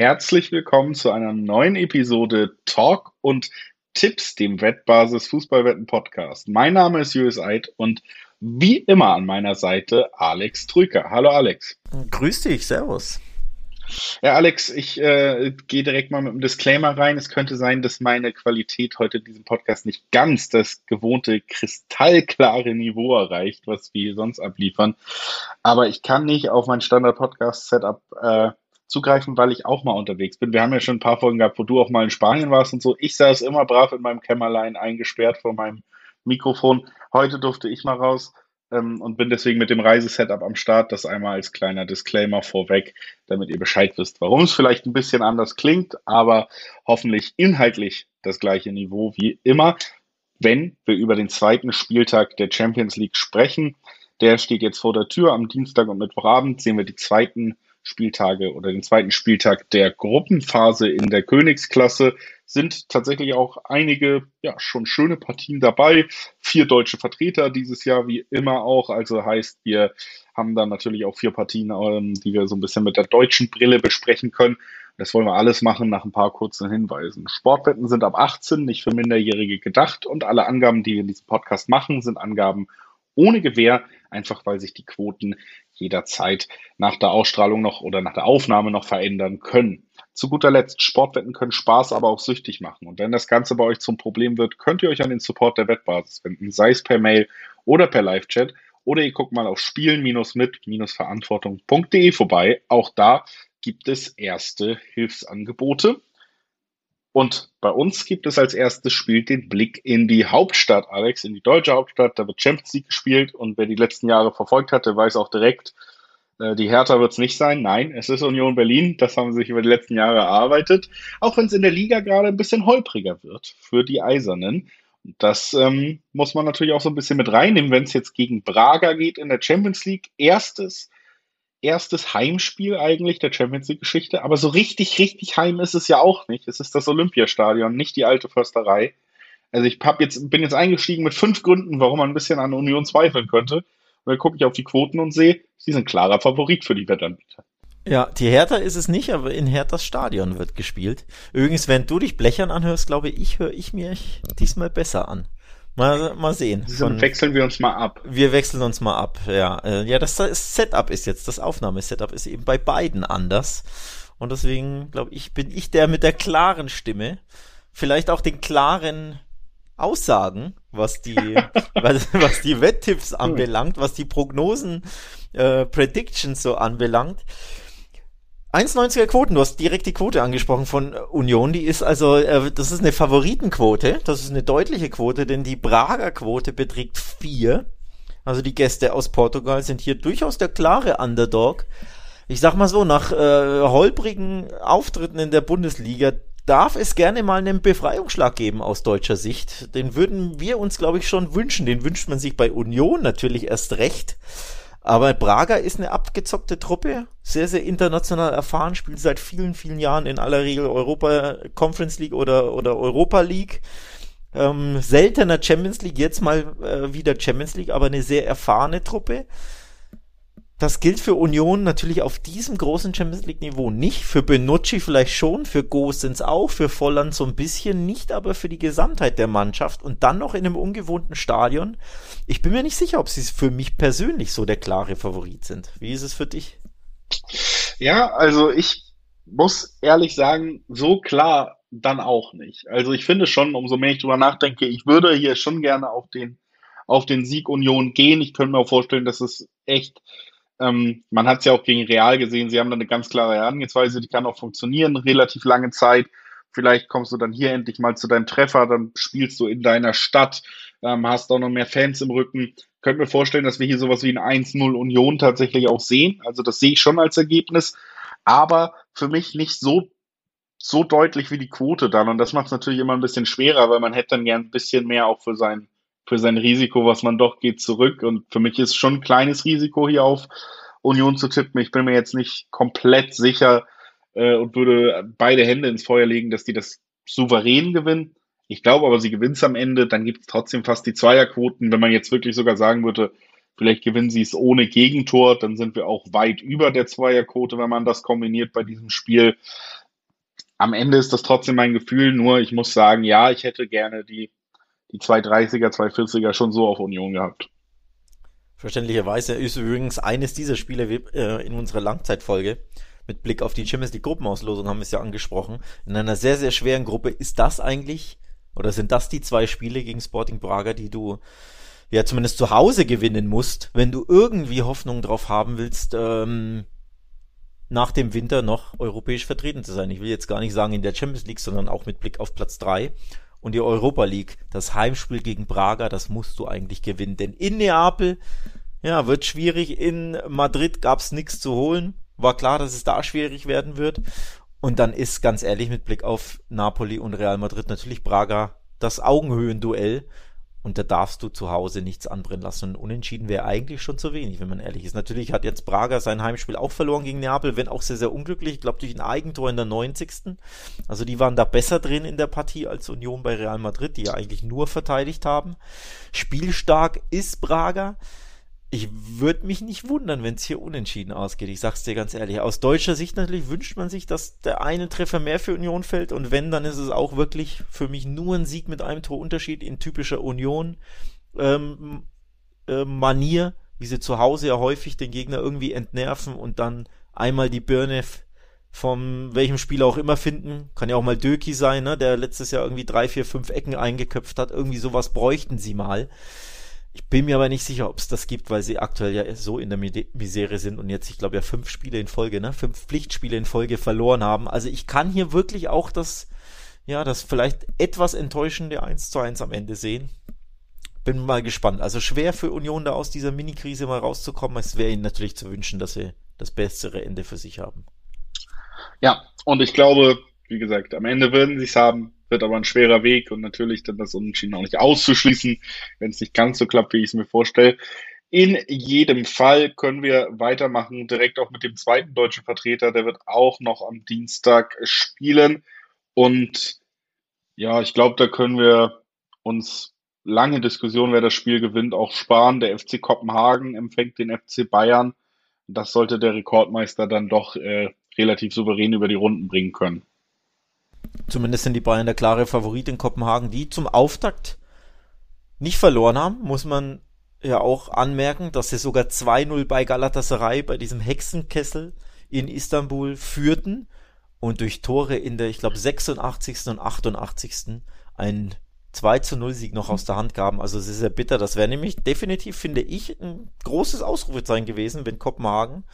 herzlich willkommen zu einer neuen Episode Talk und Tipps, dem Wettbasis Fußballwetten Podcast. Mein Name ist Julius Eid und wie immer an meiner Seite Alex Trüker. Hallo Alex. Grüß dich, Servus. Ja, Alex, ich äh, gehe direkt mal mit einem Disclaimer rein. Es könnte sein, dass meine Qualität heute in diesem Podcast nicht ganz das gewohnte kristallklare Niveau erreicht, was wir sonst abliefern. Aber ich kann nicht auf mein Standard-Podcast-Setup äh, zugreifen, weil ich auch mal unterwegs bin. Wir haben ja schon ein paar Folgen gehabt, wo du auch mal in Spanien warst und so. Ich saß immer brav in meinem Kämmerlein eingesperrt vor meinem Mikrofon. Heute durfte ich mal raus ähm, und bin deswegen mit dem Reisesetup am Start. Das einmal als kleiner Disclaimer vorweg, damit ihr Bescheid wisst, warum es vielleicht ein bisschen anders klingt, aber hoffentlich inhaltlich das gleiche Niveau wie immer. Wenn wir über den zweiten Spieltag der Champions League sprechen, der steht jetzt vor der Tür. Am Dienstag und Mittwochabend sehen wir die zweiten Spieltage oder den zweiten Spieltag der Gruppenphase in der Königsklasse sind tatsächlich auch einige, ja, schon schöne Partien dabei. Vier deutsche Vertreter dieses Jahr, wie immer auch. Also heißt, wir haben dann natürlich auch vier Partien, ähm, die wir so ein bisschen mit der deutschen Brille besprechen können. Das wollen wir alles machen nach ein paar kurzen Hinweisen. Sportwetten sind ab 18 nicht für Minderjährige gedacht und alle Angaben, die wir in diesem Podcast machen, sind Angaben ohne Gewähr, einfach weil sich die Quoten jederzeit nach der Ausstrahlung noch oder nach der Aufnahme noch verändern können. Zu guter Letzt, Sportwetten können Spaß, aber auch süchtig machen. Und wenn das Ganze bei euch zum Problem wird, könnt ihr euch an den Support der Wettbasis wenden, sei es per Mail oder per Live-Chat. Oder ihr guckt mal auf spielen-mit-verantwortung.de vorbei. Auch da gibt es erste Hilfsangebote. Und bei uns gibt es als erstes Spiel den Blick in die Hauptstadt, Alex, in die deutsche Hauptstadt. Da wird Champions League gespielt und wer die letzten Jahre verfolgt hatte, weiß auch direkt, äh, die Hertha wird es nicht sein. Nein, es ist Union Berlin. Das haben sie sich über die letzten Jahre erarbeitet. Auch wenn es in der Liga gerade ein bisschen holpriger wird für die Eisernen. Das ähm, muss man natürlich auch so ein bisschen mit reinnehmen, wenn es jetzt gegen Braga geht in der Champions League. Erstes erstes Heimspiel eigentlich der Champions League-Geschichte, aber so richtig, richtig heim ist es ja auch nicht. Es ist das Olympiastadion, nicht die alte Försterei. Also ich hab jetzt, bin jetzt eingestiegen mit fünf Gründen, warum man ein bisschen an Union zweifeln könnte. Und dann gucke ich auf die Quoten und sehe, sie sind klarer Favorit für die Wettanbieter. Ja, die Hertha ist es nicht, aber in Herthas Stadion wird gespielt. Übrigens, wenn du dich blechern anhörst, glaube ich, höre ich mir diesmal besser an. Mal, mal sehen. Dann wechseln wir uns mal ab. Wir wechseln uns mal ab, ja. Äh, ja, das, das Setup ist jetzt, das Aufnahmesetup ist eben bei beiden anders. Und deswegen, glaube ich, bin ich der mit der klaren Stimme. Vielleicht auch den klaren Aussagen, was die, was, was die Wetttipps anbelangt, was die Prognosen, äh, Predictions so anbelangt. 1,90er Quoten, du hast direkt die Quote angesprochen von Union, die ist also, äh, das ist eine Favoritenquote, das ist eine deutliche Quote, denn die Prager Quote beträgt 4. Also die Gäste aus Portugal sind hier durchaus der klare Underdog. Ich sag mal so, nach äh, holprigen Auftritten in der Bundesliga darf es gerne mal einen Befreiungsschlag geben aus deutscher Sicht. Den würden wir uns, glaube ich, schon wünschen. Den wünscht man sich bei Union natürlich erst recht. Aber Braga ist eine abgezockte Truppe, sehr, sehr international erfahren, spielt seit vielen, vielen Jahren in aller Regel Europa Conference League oder, oder Europa League. Ähm, seltener Champions League, jetzt mal äh, wieder Champions League, aber eine sehr erfahrene Truppe. Das gilt für Union natürlich auf diesem großen Champions League Niveau nicht. Für Benucci vielleicht schon, für Gosens auch, für Volland so ein bisschen nicht, aber für die Gesamtheit der Mannschaft und dann noch in einem ungewohnten Stadion. Ich bin mir nicht sicher, ob sie für mich persönlich so der klare Favorit sind. Wie ist es für dich? Ja, also ich muss ehrlich sagen, so klar dann auch nicht. Also ich finde schon, umso mehr ich drüber nachdenke, ich würde hier schon gerne auf den, auf den Sieg Union gehen. Ich könnte mir auch vorstellen, dass es echt ähm, man hat es ja auch gegen Real gesehen, sie haben da eine ganz klare Herangehensweise, die kann auch funktionieren, relativ lange Zeit. Vielleicht kommst du dann hier endlich mal zu deinem Treffer, dann spielst du in deiner Stadt, ähm, hast auch noch mehr Fans im Rücken. Könnt mir vorstellen, dass wir hier sowas wie ein 1-0 Union tatsächlich auch sehen. Also das sehe ich schon als Ergebnis, aber für mich nicht so so deutlich wie die Quote dann. Und das macht es natürlich immer ein bisschen schwerer, weil man hätte dann gern ein bisschen mehr auch für sein für sein Risiko, was man doch geht, zurück. Und für mich ist schon ein kleines Risiko hier auf Union zu tippen. Ich bin mir jetzt nicht komplett sicher äh, und würde beide Hände ins Feuer legen, dass die das souverän gewinnen. Ich glaube aber, sie gewinnt es am Ende. Dann gibt es trotzdem fast die Zweierquoten. Wenn man jetzt wirklich sogar sagen würde, vielleicht gewinnen sie es ohne Gegentor, dann sind wir auch weit über der Zweierquote, wenn man das kombiniert bei diesem Spiel. am Ende ist das trotzdem mein Gefühl, nur ich muss sagen, ja, ich hätte gerne die, die 230er, 240er schon so auf Union gehabt. Verständlicherweise ist übrigens eines dieser Spiele äh, in unserer Langzeitfolge mit Blick auf die Champions League Gruppenauslosung haben wir es ja angesprochen. In einer sehr, sehr schweren Gruppe ist das eigentlich, oder sind das die zwei Spiele gegen Sporting Braga, die du ja zumindest zu Hause gewinnen musst, wenn du irgendwie Hoffnung drauf haben willst, ähm, nach dem Winter noch europäisch vertreten zu sein. Ich will jetzt gar nicht sagen in der Champions League, sondern auch mit Blick auf Platz drei und die Europa League. Das Heimspiel gegen Braga, das musst du eigentlich gewinnen. Denn in Neapel, ja, wird schwierig. In Madrid gab's nichts zu holen. War klar, dass es da schwierig werden wird. Und dann ist ganz ehrlich mit Blick auf Napoli und Real Madrid natürlich Braga das Augenhöhenduell. Und da darfst du zu Hause nichts anbrennen lassen. Und unentschieden wäre eigentlich schon zu wenig, wenn man ehrlich ist. Natürlich hat jetzt Braga sein Heimspiel auch verloren gegen Neapel, wenn auch sehr, sehr unglücklich. Ich glaube, durch ein Eigentor in der 90. Also die waren da besser drin in der Partie als Union bei Real Madrid, die ja eigentlich nur verteidigt haben. Spielstark ist Braga ich würde mich nicht wundern, wenn es hier unentschieden ausgeht. Ich sag's dir ganz ehrlich. Aus deutscher Sicht natürlich wünscht man sich, dass der eine Treffer mehr für Union fällt. Und wenn, dann ist es auch wirklich für mich nur ein Sieg mit einem Torunterschied in typischer Union ähm, äh, Manier, wie sie zu Hause ja häufig den Gegner irgendwie entnerven und dann einmal die Birne vom welchem Spieler auch immer finden. Kann ja auch mal Döki sein, ne, der letztes Jahr irgendwie drei, vier, fünf Ecken eingeköpft hat. Irgendwie sowas bräuchten sie mal. Ich bin mir aber nicht sicher, ob es das gibt, weil sie aktuell ja so in der Misere sind und jetzt, ich glaube ja, fünf Spiele in Folge, ne? Fünf Pflichtspiele in Folge verloren haben. Also ich kann hier wirklich auch das, ja, das vielleicht etwas enttäuschende 1 zu 1 am Ende sehen. Bin mal gespannt. Also schwer für Union da aus dieser Mini-Krise mal rauszukommen. Es wäre ihnen natürlich zu wünschen, dass sie das bessere Ende für sich haben. Ja, und ich glaube, wie gesagt, am Ende würden sie es haben wird aber ein schwerer Weg und natürlich dann das Unentschieden auch nicht auszuschließen, wenn es nicht ganz so klappt, wie ich es mir vorstelle. In jedem Fall können wir weitermachen, direkt auch mit dem zweiten deutschen Vertreter. Der wird auch noch am Dienstag spielen. Und ja, ich glaube, da können wir uns lange Diskussion, wer das Spiel gewinnt, auch sparen. Der FC Kopenhagen empfängt den FC Bayern. Das sollte der Rekordmeister dann doch äh, relativ souverän über die Runden bringen können. Zumindest sind die Bayern der klare Favorit in Kopenhagen, die zum Auftakt nicht verloren haben, muss man ja auch anmerken, dass sie sogar 2-0 bei Galatasaray bei diesem Hexenkessel in Istanbul führten und durch Tore in der, ich glaube, 86. und 88. ein 2 zu 0 Sieg noch aus der Hand gaben. Also es ist sehr bitter. Das wäre nämlich definitiv, finde ich, ein großes Ausrufezeichen gewesen, wenn Kopenhagen,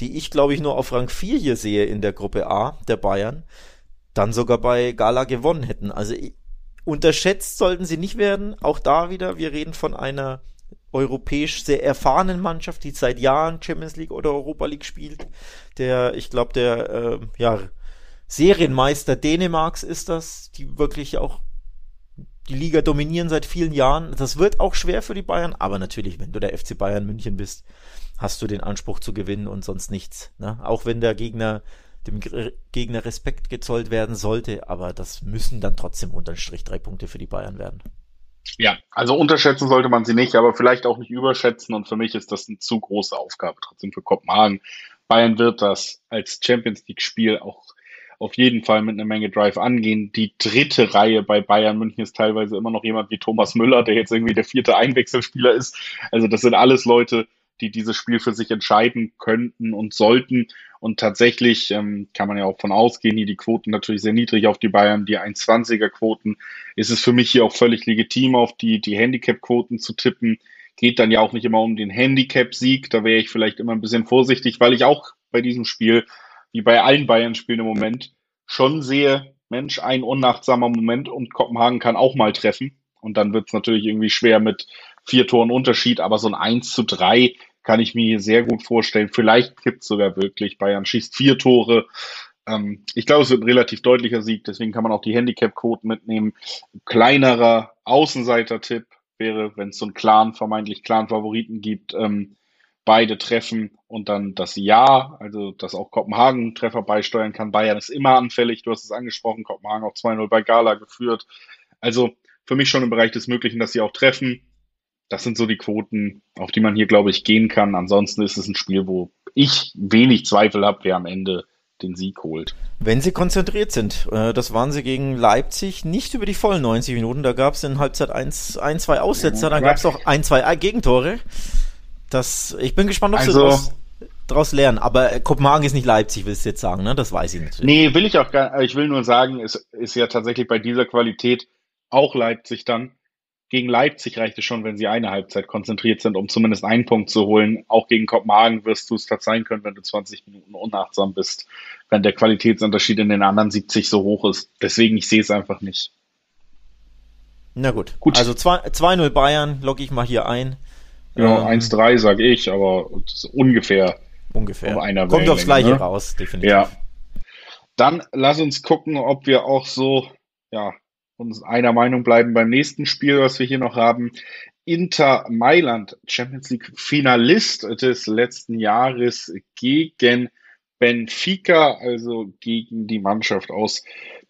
die ich glaube ich nur auf Rang 4 hier sehe in der Gruppe A der Bayern, dann sogar bei Gala gewonnen hätten. Also unterschätzt sollten sie nicht werden. Auch da wieder, wir reden von einer europäisch sehr erfahrenen Mannschaft, die seit Jahren Champions League oder Europa League spielt. Der, ich glaube, der äh, ja, Serienmeister Dänemarks ist das, die wirklich auch die Liga dominieren seit vielen Jahren. Das wird auch schwer für die Bayern, aber natürlich, wenn du der FC Bayern München bist, hast du den Anspruch zu gewinnen und sonst nichts. Ne? Auch wenn der Gegner dem Gegner Respekt gezollt werden sollte, aber das müssen dann trotzdem unterm Strich drei Punkte für die Bayern werden. Ja, also unterschätzen sollte man sie nicht, aber vielleicht auch nicht überschätzen und für mich ist das eine zu große Aufgabe trotzdem für Kopenhagen. Bayern wird das als Champions League Spiel auch auf jeden Fall mit einer Menge Drive angehen. Die dritte Reihe bei Bayern München ist teilweise immer noch jemand wie Thomas Müller, der jetzt irgendwie der vierte Einwechselspieler ist. Also das sind alles Leute, die dieses Spiel für sich entscheiden könnten und sollten. Und tatsächlich ähm, kann man ja auch von ausgehen, hier die Quoten natürlich sehr niedrig auf die Bayern, die 1,20er Quoten. Ist es für mich hier auch völlig legitim, auf die, die Handicap-Quoten zu tippen. Geht dann ja auch nicht immer um den Handicap-Sieg. Da wäre ich vielleicht immer ein bisschen vorsichtig, weil ich auch bei diesem Spiel, wie bei allen Bayern-Spielen im Moment, schon sehe, Mensch, ein unachtsamer Moment und Kopenhagen kann auch mal treffen. Und dann wird es natürlich irgendwie schwer mit vier Toren Unterschied, aber so ein 1 zu 3 kann ich mir sehr gut vorstellen. Vielleicht kippt sogar wirklich. Bayern schießt vier Tore. Ähm, ich glaube, es wird ein relativ deutlicher Sieg, deswegen kann man auch die Handicap-Quoten mitnehmen. Kleinerer Außenseiter-Tipp wäre, wenn es so einen klaren, vermeintlich klaren Favoriten gibt, ähm, beide treffen und dann das Ja, also dass auch Kopenhagen Treffer beisteuern kann. Bayern ist immer anfällig, du hast es angesprochen, Kopenhagen auch 2-0 bei Gala geführt. Also für mich schon im Bereich des Möglichen, dass sie auch treffen das sind so die Quoten, auf die man hier, glaube ich, gehen kann. Ansonsten ist es ein Spiel, wo ich wenig Zweifel habe, wer am Ende den Sieg holt. Wenn sie konzentriert sind. Äh, das waren sie gegen Leipzig nicht über die vollen 90 Minuten. Da gab es in Halbzeit 1, ein, zwei Aussetzer, dann gab es auch ein, zwei Gegentore. Das, ich bin gespannt, ob also, sie daraus lernen. Aber äh, Kopenhagen ist nicht Leipzig, willst du jetzt sagen, ne? Das weiß ich natürlich. Nee, will ich auch gar Ich will nur sagen, es ist ja tatsächlich bei dieser Qualität auch Leipzig dann. Gegen Leipzig reicht es schon, wenn sie eine Halbzeit konzentriert sind, um zumindest einen Punkt zu holen. Auch gegen Kopenhagen wirst du es verzeihen können, wenn du 20 Minuten unachtsam bist, wenn der Qualitätsunterschied in den anderen 70 so hoch ist. Deswegen, ich sehe es einfach nicht. Na gut. gut. Also 2-0 Bayern, logge ich mal hier ein. Ja, ähm, 1-3 sage ich, aber ungefähr. Ungefähr. Um einer Kommt aufs Gleiche ne? raus, definitiv. Ja. Dann lass uns gucken, ob wir auch so, ja, uns einer Meinung bleiben beim nächsten Spiel, was wir hier noch haben. Inter Mailand, Champions League Finalist des letzten Jahres gegen Benfica, also gegen die Mannschaft aus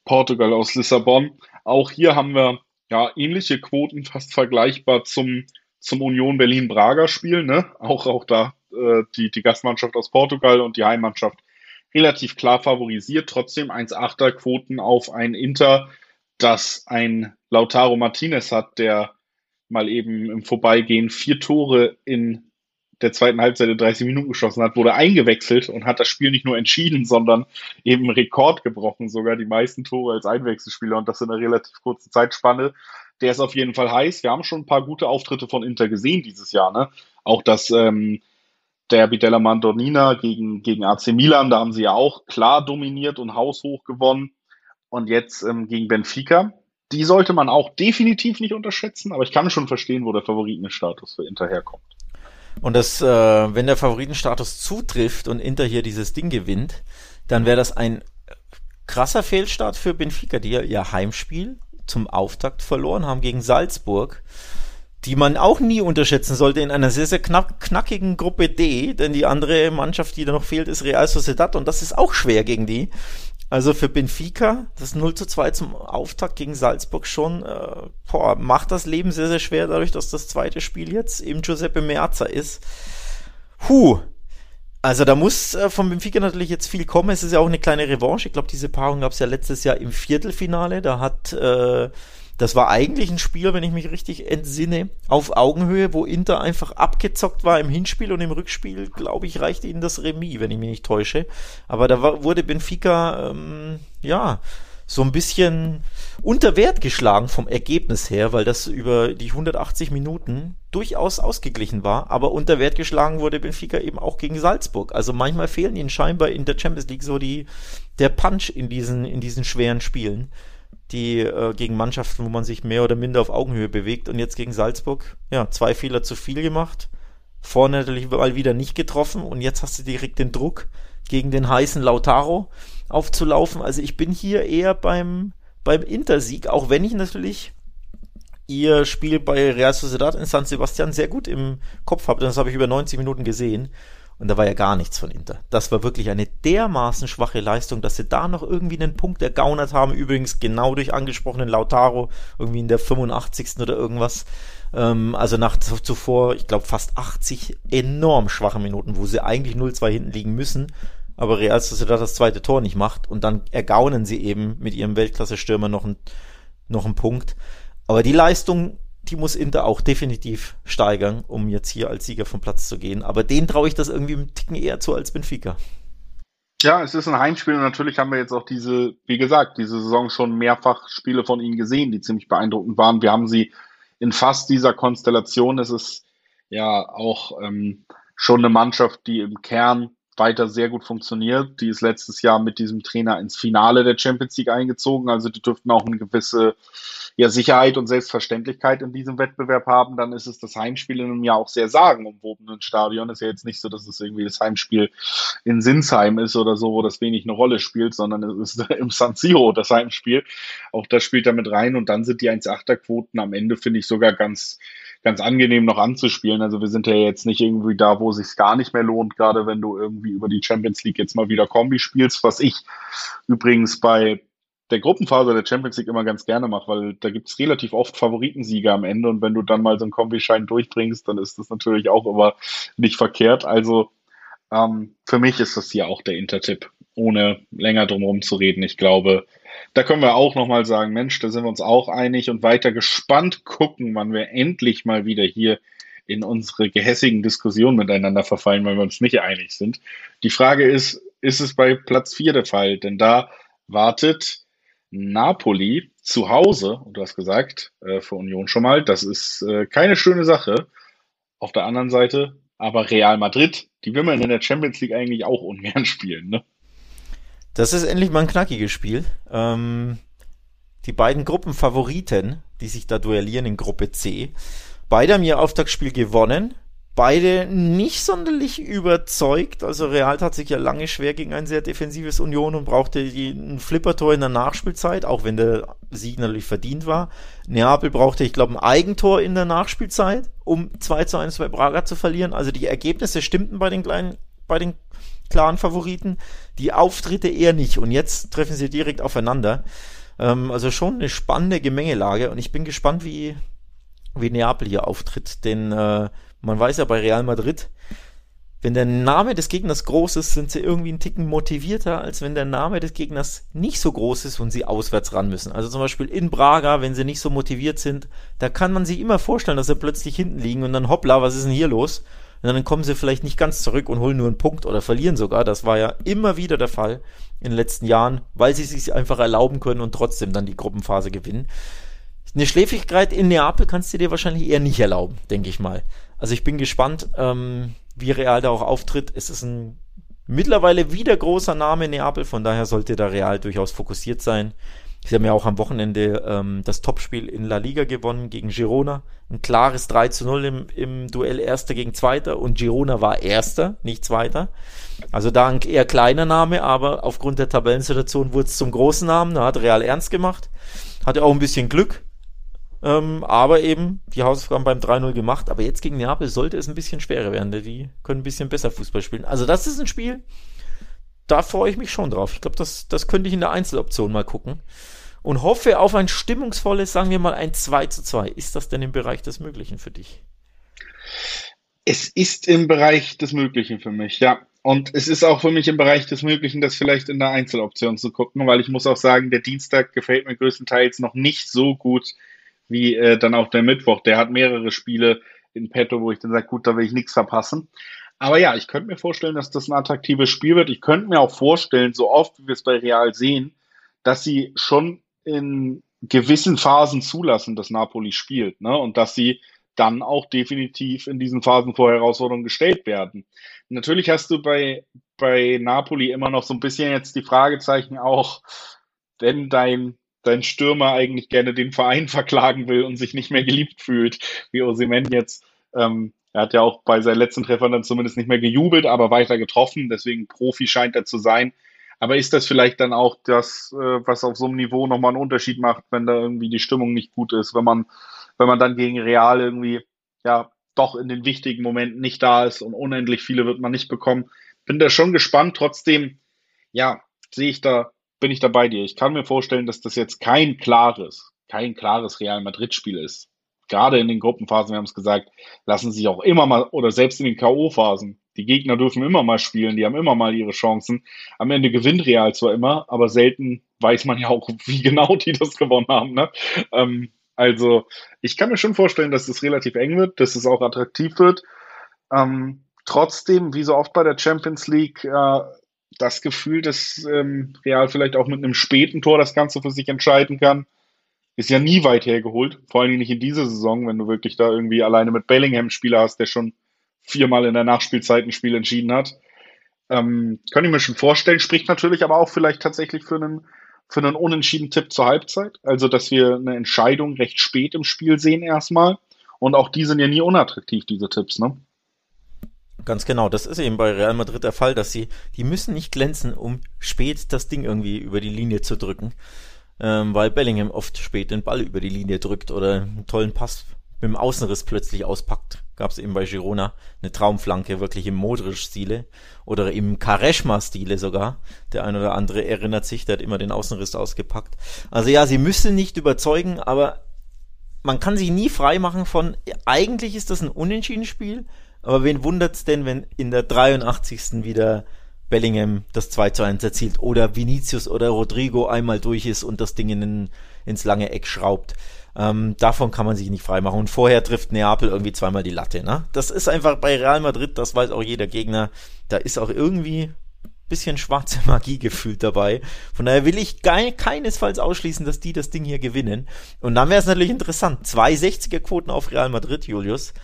Portugal, aus Lissabon. Auch hier haben wir ja ähnliche Quoten, fast vergleichbar zum, zum Union Berlin-Braga-Spiel. Ne? Auch, auch da äh, die, die Gastmannschaft aus Portugal und die Heimmannschaft relativ klar favorisiert. Trotzdem 1,8er Quoten auf ein Inter, das ein Lautaro Martinez hat, der mal eben im Vorbeigehen vier Tore in der zweiten Halbzeit in 30 Minuten geschossen hat, wurde eingewechselt und hat das Spiel nicht nur entschieden, sondern eben Rekord gebrochen, sogar die meisten Tore als Einwechselspieler und das in einer relativ kurzen Zeitspanne. Der ist auf jeden Fall heiß. Wir haben schon ein paar gute Auftritte von Inter gesehen dieses Jahr. Ne? Auch das ähm, Derby della Mandornina gegen, gegen AC Milan, da haben sie ja auch klar dominiert und haushoch gewonnen. Und jetzt ähm, gegen Benfica. Die sollte man auch definitiv nicht unterschätzen, aber ich kann schon verstehen, wo der Favoritenstatus für Inter herkommt. Und das, äh, wenn der Favoritenstatus zutrifft und Inter hier dieses Ding gewinnt, dann wäre das ein krasser Fehlstart für Benfica, die ja ihr Heimspiel zum Auftakt verloren haben gegen Salzburg die man auch nie unterschätzen sollte in einer sehr, sehr knack, knackigen Gruppe D, denn die andere Mannschaft, die da noch fehlt, ist Real Sociedad und das ist auch schwer gegen die. Also für Benfica, das 0 zu 2 zum Auftakt gegen Salzburg schon, äh, boah, macht das Leben sehr, sehr schwer, dadurch, dass das zweite Spiel jetzt eben Giuseppe Meazza ist. Huh. Also da muss äh, von Benfica natürlich jetzt viel kommen. Es ist ja auch eine kleine Revanche. Ich glaube, diese Paarung gab es ja letztes Jahr im Viertelfinale. Da hat äh, das war eigentlich ein Spiel, wenn ich mich richtig entsinne, auf Augenhöhe, wo Inter einfach abgezockt war im Hinspiel und im Rückspiel, glaube ich, reichte ihnen das Remis, wenn ich mich nicht täusche. Aber da war, wurde Benfica, ähm, ja, so ein bisschen unter Wert geschlagen vom Ergebnis her, weil das über die 180 Minuten durchaus ausgeglichen war, aber unter Wert geschlagen wurde Benfica eben auch gegen Salzburg. Also manchmal fehlen ihnen scheinbar in der Champions League so die, der Punch in diesen, in diesen schweren Spielen die äh, gegen Mannschaften, wo man sich mehr oder minder auf Augenhöhe bewegt. Und jetzt gegen Salzburg, ja, zwei Fehler zu viel gemacht. Vorne natürlich mal wieder nicht getroffen und jetzt hast du direkt den Druck, gegen den heißen Lautaro aufzulaufen. Also ich bin hier eher beim, beim Intersieg, auch wenn ich natürlich ihr Spiel bei Real Sociedad in San Sebastian sehr gut im Kopf habe. Das habe ich über 90 Minuten gesehen. Und da war ja gar nichts von Inter. Das war wirklich eine dermaßen schwache Leistung, dass sie da noch irgendwie einen Punkt ergaunert haben. Übrigens genau durch angesprochenen Lautaro, irgendwie in der 85. oder irgendwas. Ähm, also nach zuvor, ich glaube, fast 80 enorm schwache Minuten, wo sie eigentlich 0-2 hinten liegen müssen. Aber Real Sociedad das zweite Tor nicht macht. Und dann ergaunen sie eben mit ihrem Weltklasse-Stürmer noch, ein, noch einen Punkt. Aber die Leistung die muss Inter auch definitiv steigern, um jetzt hier als Sieger vom Platz zu gehen. Aber den traue ich das irgendwie einen Ticken eher zu als Benfica. Ja, es ist ein Heimspiel und natürlich haben wir jetzt auch diese, wie gesagt, diese Saison schon mehrfach Spiele von ihnen gesehen, die ziemlich beeindruckend waren. Wir haben sie in fast dieser Konstellation. Es ist ja auch ähm, schon eine Mannschaft, die im Kern weiter sehr gut funktioniert. Die ist letztes Jahr mit diesem Trainer ins Finale der Champions League eingezogen. Also die dürften auch eine gewisse ja, Sicherheit und Selbstverständlichkeit in diesem Wettbewerb haben, dann ist es das Heimspiel in einem ja auch sehr sagenumwobenen Stadion. Ist ja jetzt nicht so, dass es irgendwie das Heimspiel in Sinsheim ist oder so, wo das wenig eine Rolle spielt, sondern es ist im San Siro das Heimspiel. Auch das spielt da mit rein und dann sind die 1,8er Quoten am Ende, finde ich, sogar ganz, ganz angenehm noch anzuspielen. Also wir sind ja jetzt nicht irgendwie da, wo sich gar nicht mehr lohnt, gerade wenn du irgendwie über die Champions League jetzt mal wieder Kombi spielst, was ich übrigens bei der Gruppenphase der Champions League immer ganz gerne mache, weil da gibt es relativ oft Favoritensieger am Ende und wenn du dann mal so einen Kombischein durchbringst, dann ist das natürlich auch immer nicht verkehrt. Also ähm, für mich ist das hier auch der Intertipp. ohne länger drum zu reden. Ich glaube, da können wir auch nochmal sagen, Mensch, da sind wir uns auch einig und weiter gespannt gucken, wann wir endlich mal wieder hier in unsere gehässigen Diskussionen miteinander verfallen, weil wir uns nicht einig sind. Die Frage ist, ist es bei Platz 4 der Fall? Denn da wartet Napoli zu Hause, und du hast gesagt, äh, für Union schon mal, das ist äh, keine schöne Sache. Auf der anderen Seite aber Real Madrid, die will man in der Champions League eigentlich auch ungern spielen, ne? Das ist endlich mal ein knackiges Spiel. Ähm, die beiden Gruppenfavoriten, die sich da duellieren in Gruppe C, beide haben ihr Auftaktspiel gewonnen beide nicht sonderlich überzeugt. Also Real tat sich ja lange schwer gegen ein sehr defensives Union und brauchte ein Flippertor in der Nachspielzeit, auch wenn der Sieg natürlich verdient war. Neapel brauchte, ich glaube, ein Eigentor in der Nachspielzeit, um 2 zu 1 bei Braga zu verlieren. Also die Ergebnisse stimmten bei den kleinen, bei den klaren Favoriten, die Auftritte eher nicht. Und jetzt treffen sie direkt aufeinander. Ähm, also schon eine spannende Gemengelage und ich bin gespannt, wie, wie Neapel hier auftritt, denn äh, man weiß ja bei Real Madrid, wenn der Name des Gegners groß ist, sind sie irgendwie einen Ticken motivierter, als wenn der Name des Gegners nicht so groß ist und sie auswärts ran müssen. Also zum Beispiel in Braga, wenn sie nicht so motiviert sind, da kann man sich immer vorstellen, dass sie plötzlich hinten liegen und dann hoppla, was ist denn hier los? Und dann kommen sie vielleicht nicht ganz zurück und holen nur einen Punkt oder verlieren sogar. Das war ja immer wieder der Fall in den letzten Jahren, weil sie sich einfach erlauben können und trotzdem dann die Gruppenphase gewinnen. Eine Schläfrigkeit in Neapel kannst du dir wahrscheinlich eher nicht erlauben, denke ich mal. Also ich bin gespannt, ähm, wie Real da auch auftritt. Es ist ein mittlerweile wieder großer Name in Neapel, von daher sollte da Real durchaus fokussiert sein. Sie haben ja auch am Wochenende ähm, das Topspiel in La Liga gewonnen gegen Girona. Ein klares 3 zu 0 im, im Duell Erster gegen Zweiter und Girona war Erster, nicht Zweiter. Also da ein eher kleiner Name, aber aufgrund der Tabellensituation wurde es zum großen Namen. Da hat Real ernst gemacht. Hatte auch ein bisschen Glück. Ähm, aber eben die Hausaufgaben beim 3-0 gemacht. Aber jetzt gegen Neapel sollte es ein bisschen schwerer werden. Denn die können ein bisschen besser Fußball spielen. Also das ist ein Spiel, da freue ich mich schon drauf. Ich glaube, das, das könnte ich in der Einzeloption mal gucken. Und hoffe auf ein stimmungsvolles, sagen wir mal, ein 2 zu 2. Ist das denn im Bereich des Möglichen für dich? Es ist im Bereich des Möglichen für mich, ja. Und es ist auch für mich im Bereich des Möglichen, das vielleicht in der Einzeloption zu gucken, weil ich muss auch sagen, der Dienstag gefällt mir größtenteils noch nicht so gut, wie äh, dann auch der Mittwoch. Der hat mehrere Spiele in petto, wo ich dann sage, gut, da will ich nichts verpassen. Aber ja, ich könnte mir vorstellen, dass das ein attraktives Spiel wird. Ich könnte mir auch vorstellen, so oft wie wir es bei Real sehen, dass sie schon in gewissen Phasen zulassen, dass Napoli spielt, ne? Und dass sie dann auch definitiv in diesen Phasen vor Herausforderungen gestellt werden. Natürlich hast du bei, bei Napoli immer noch so ein bisschen jetzt die Fragezeichen auch, wenn dein dein Stürmer eigentlich gerne den Verein verklagen will und sich nicht mehr geliebt fühlt, wie Osimen jetzt. Ähm, er hat ja auch bei seinen letzten Treffern dann zumindest nicht mehr gejubelt, aber weiter getroffen. Deswegen Profi scheint er zu sein. Aber ist das vielleicht dann auch das, äh, was auf so einem Niveau nochmal einen Unterschied macht, wenn da irgendwie die Stimmung nicht gut ist, wenn man, wenn man dann gegen Real irgendwie, ja, doch in den wichtigen Momenten nicht da ist und unendlich viele wird man nicht bekommen. Bin da schon gespannt. Trotzdem, ja, sehe ich da bin ich da bei dir. Ich kann mir vorstellen, dass das jetzt kein klares, kein klares Real Madrid-Spiel ist. Gerade in den Gruppenphasen, wir haben es gesagt, lassen sich auch immer mal, oder selbst in den K.O.-Phasen, die Gegner dürfen immer mal spielen, die haben immer mal ihre Chancen. Am Ende gewinnt Real zwar immer, aber selten weiß man ja auch, wie genau die das gewonnen haben. Ne? Ähm, also ich kann mir schon vorstellen, dass es relativ eng wird, dass es auch attraktiv wird. Ähm, trotzdem, wie so oft bei der Champions League, äh, das Gefühl, dass ähm, Real vielleicht auch mit einem späten Tor das Ganze für sich entscheiden kann, ist ja nie weit hergeholt. Vor allem nicht in dieser Saison, wenn du wirklich da irgendwie alleine mit Bellingham Spieler hast, der schon viermal in der Nachspielzeit ein Spiel entschieden hat. Ähm, kann ich mir schon vorstellen, spricht natürlich aber auch vielleicht tatsächlich für einen, für einen unentschieden Tipp zur Halbzeit. Also, dass wir eine Entscheidung recht spät im Spiel sehen erstmal. Und auch die sind ja nie unattraktiv, diese Tipps, ne? Ganz genau, das ist eben bei Real Madrid der Fall, dass sie, die müssen nicht glänzen, um spät das Ding irgendwie über die Linie zu drücken, ähm, weil Bellingham oft spät den Ball über die Linie drückt oder einen tollen Pass mit dem Außenriss plötzlich auspackt. Gab es eben bei Girona eine Traumflanke, wirklich im Modric-Stile oder im Kareshma-Stile sogar. Der ein oder andere erinnert sich, der hat immer den Außenriss ausgepackt. Also ja, sie müssen nicht überzeugen, aber man kann sich nie frei machen von, eigentlich ist das ein Unentschieden-Spiel, aber wen wundert's denn, wenn in der 83. wieder Bellingham das 2 zu 1 erzielt oder Vinicius oder Rodrigo einmal durch ist und das Ding in, ins lange Eck schraubt. Ähm, davon kann man sich nicht freimachen. Und vorher trifft Neapel irgendwie zweimal die Latte. Ne? Das ist einfach bei Real Madrid, das weiß auch jeder Gegner, da ist auch irgendwie bisschen schwarze Magie gefühlt dabei. Von daher will ich keinesfalls ausschließen, dass die das Ding hier gewinnen. Und dann wäre es natürlich interessant. 260er Quoten auf Real Madrid, Julius.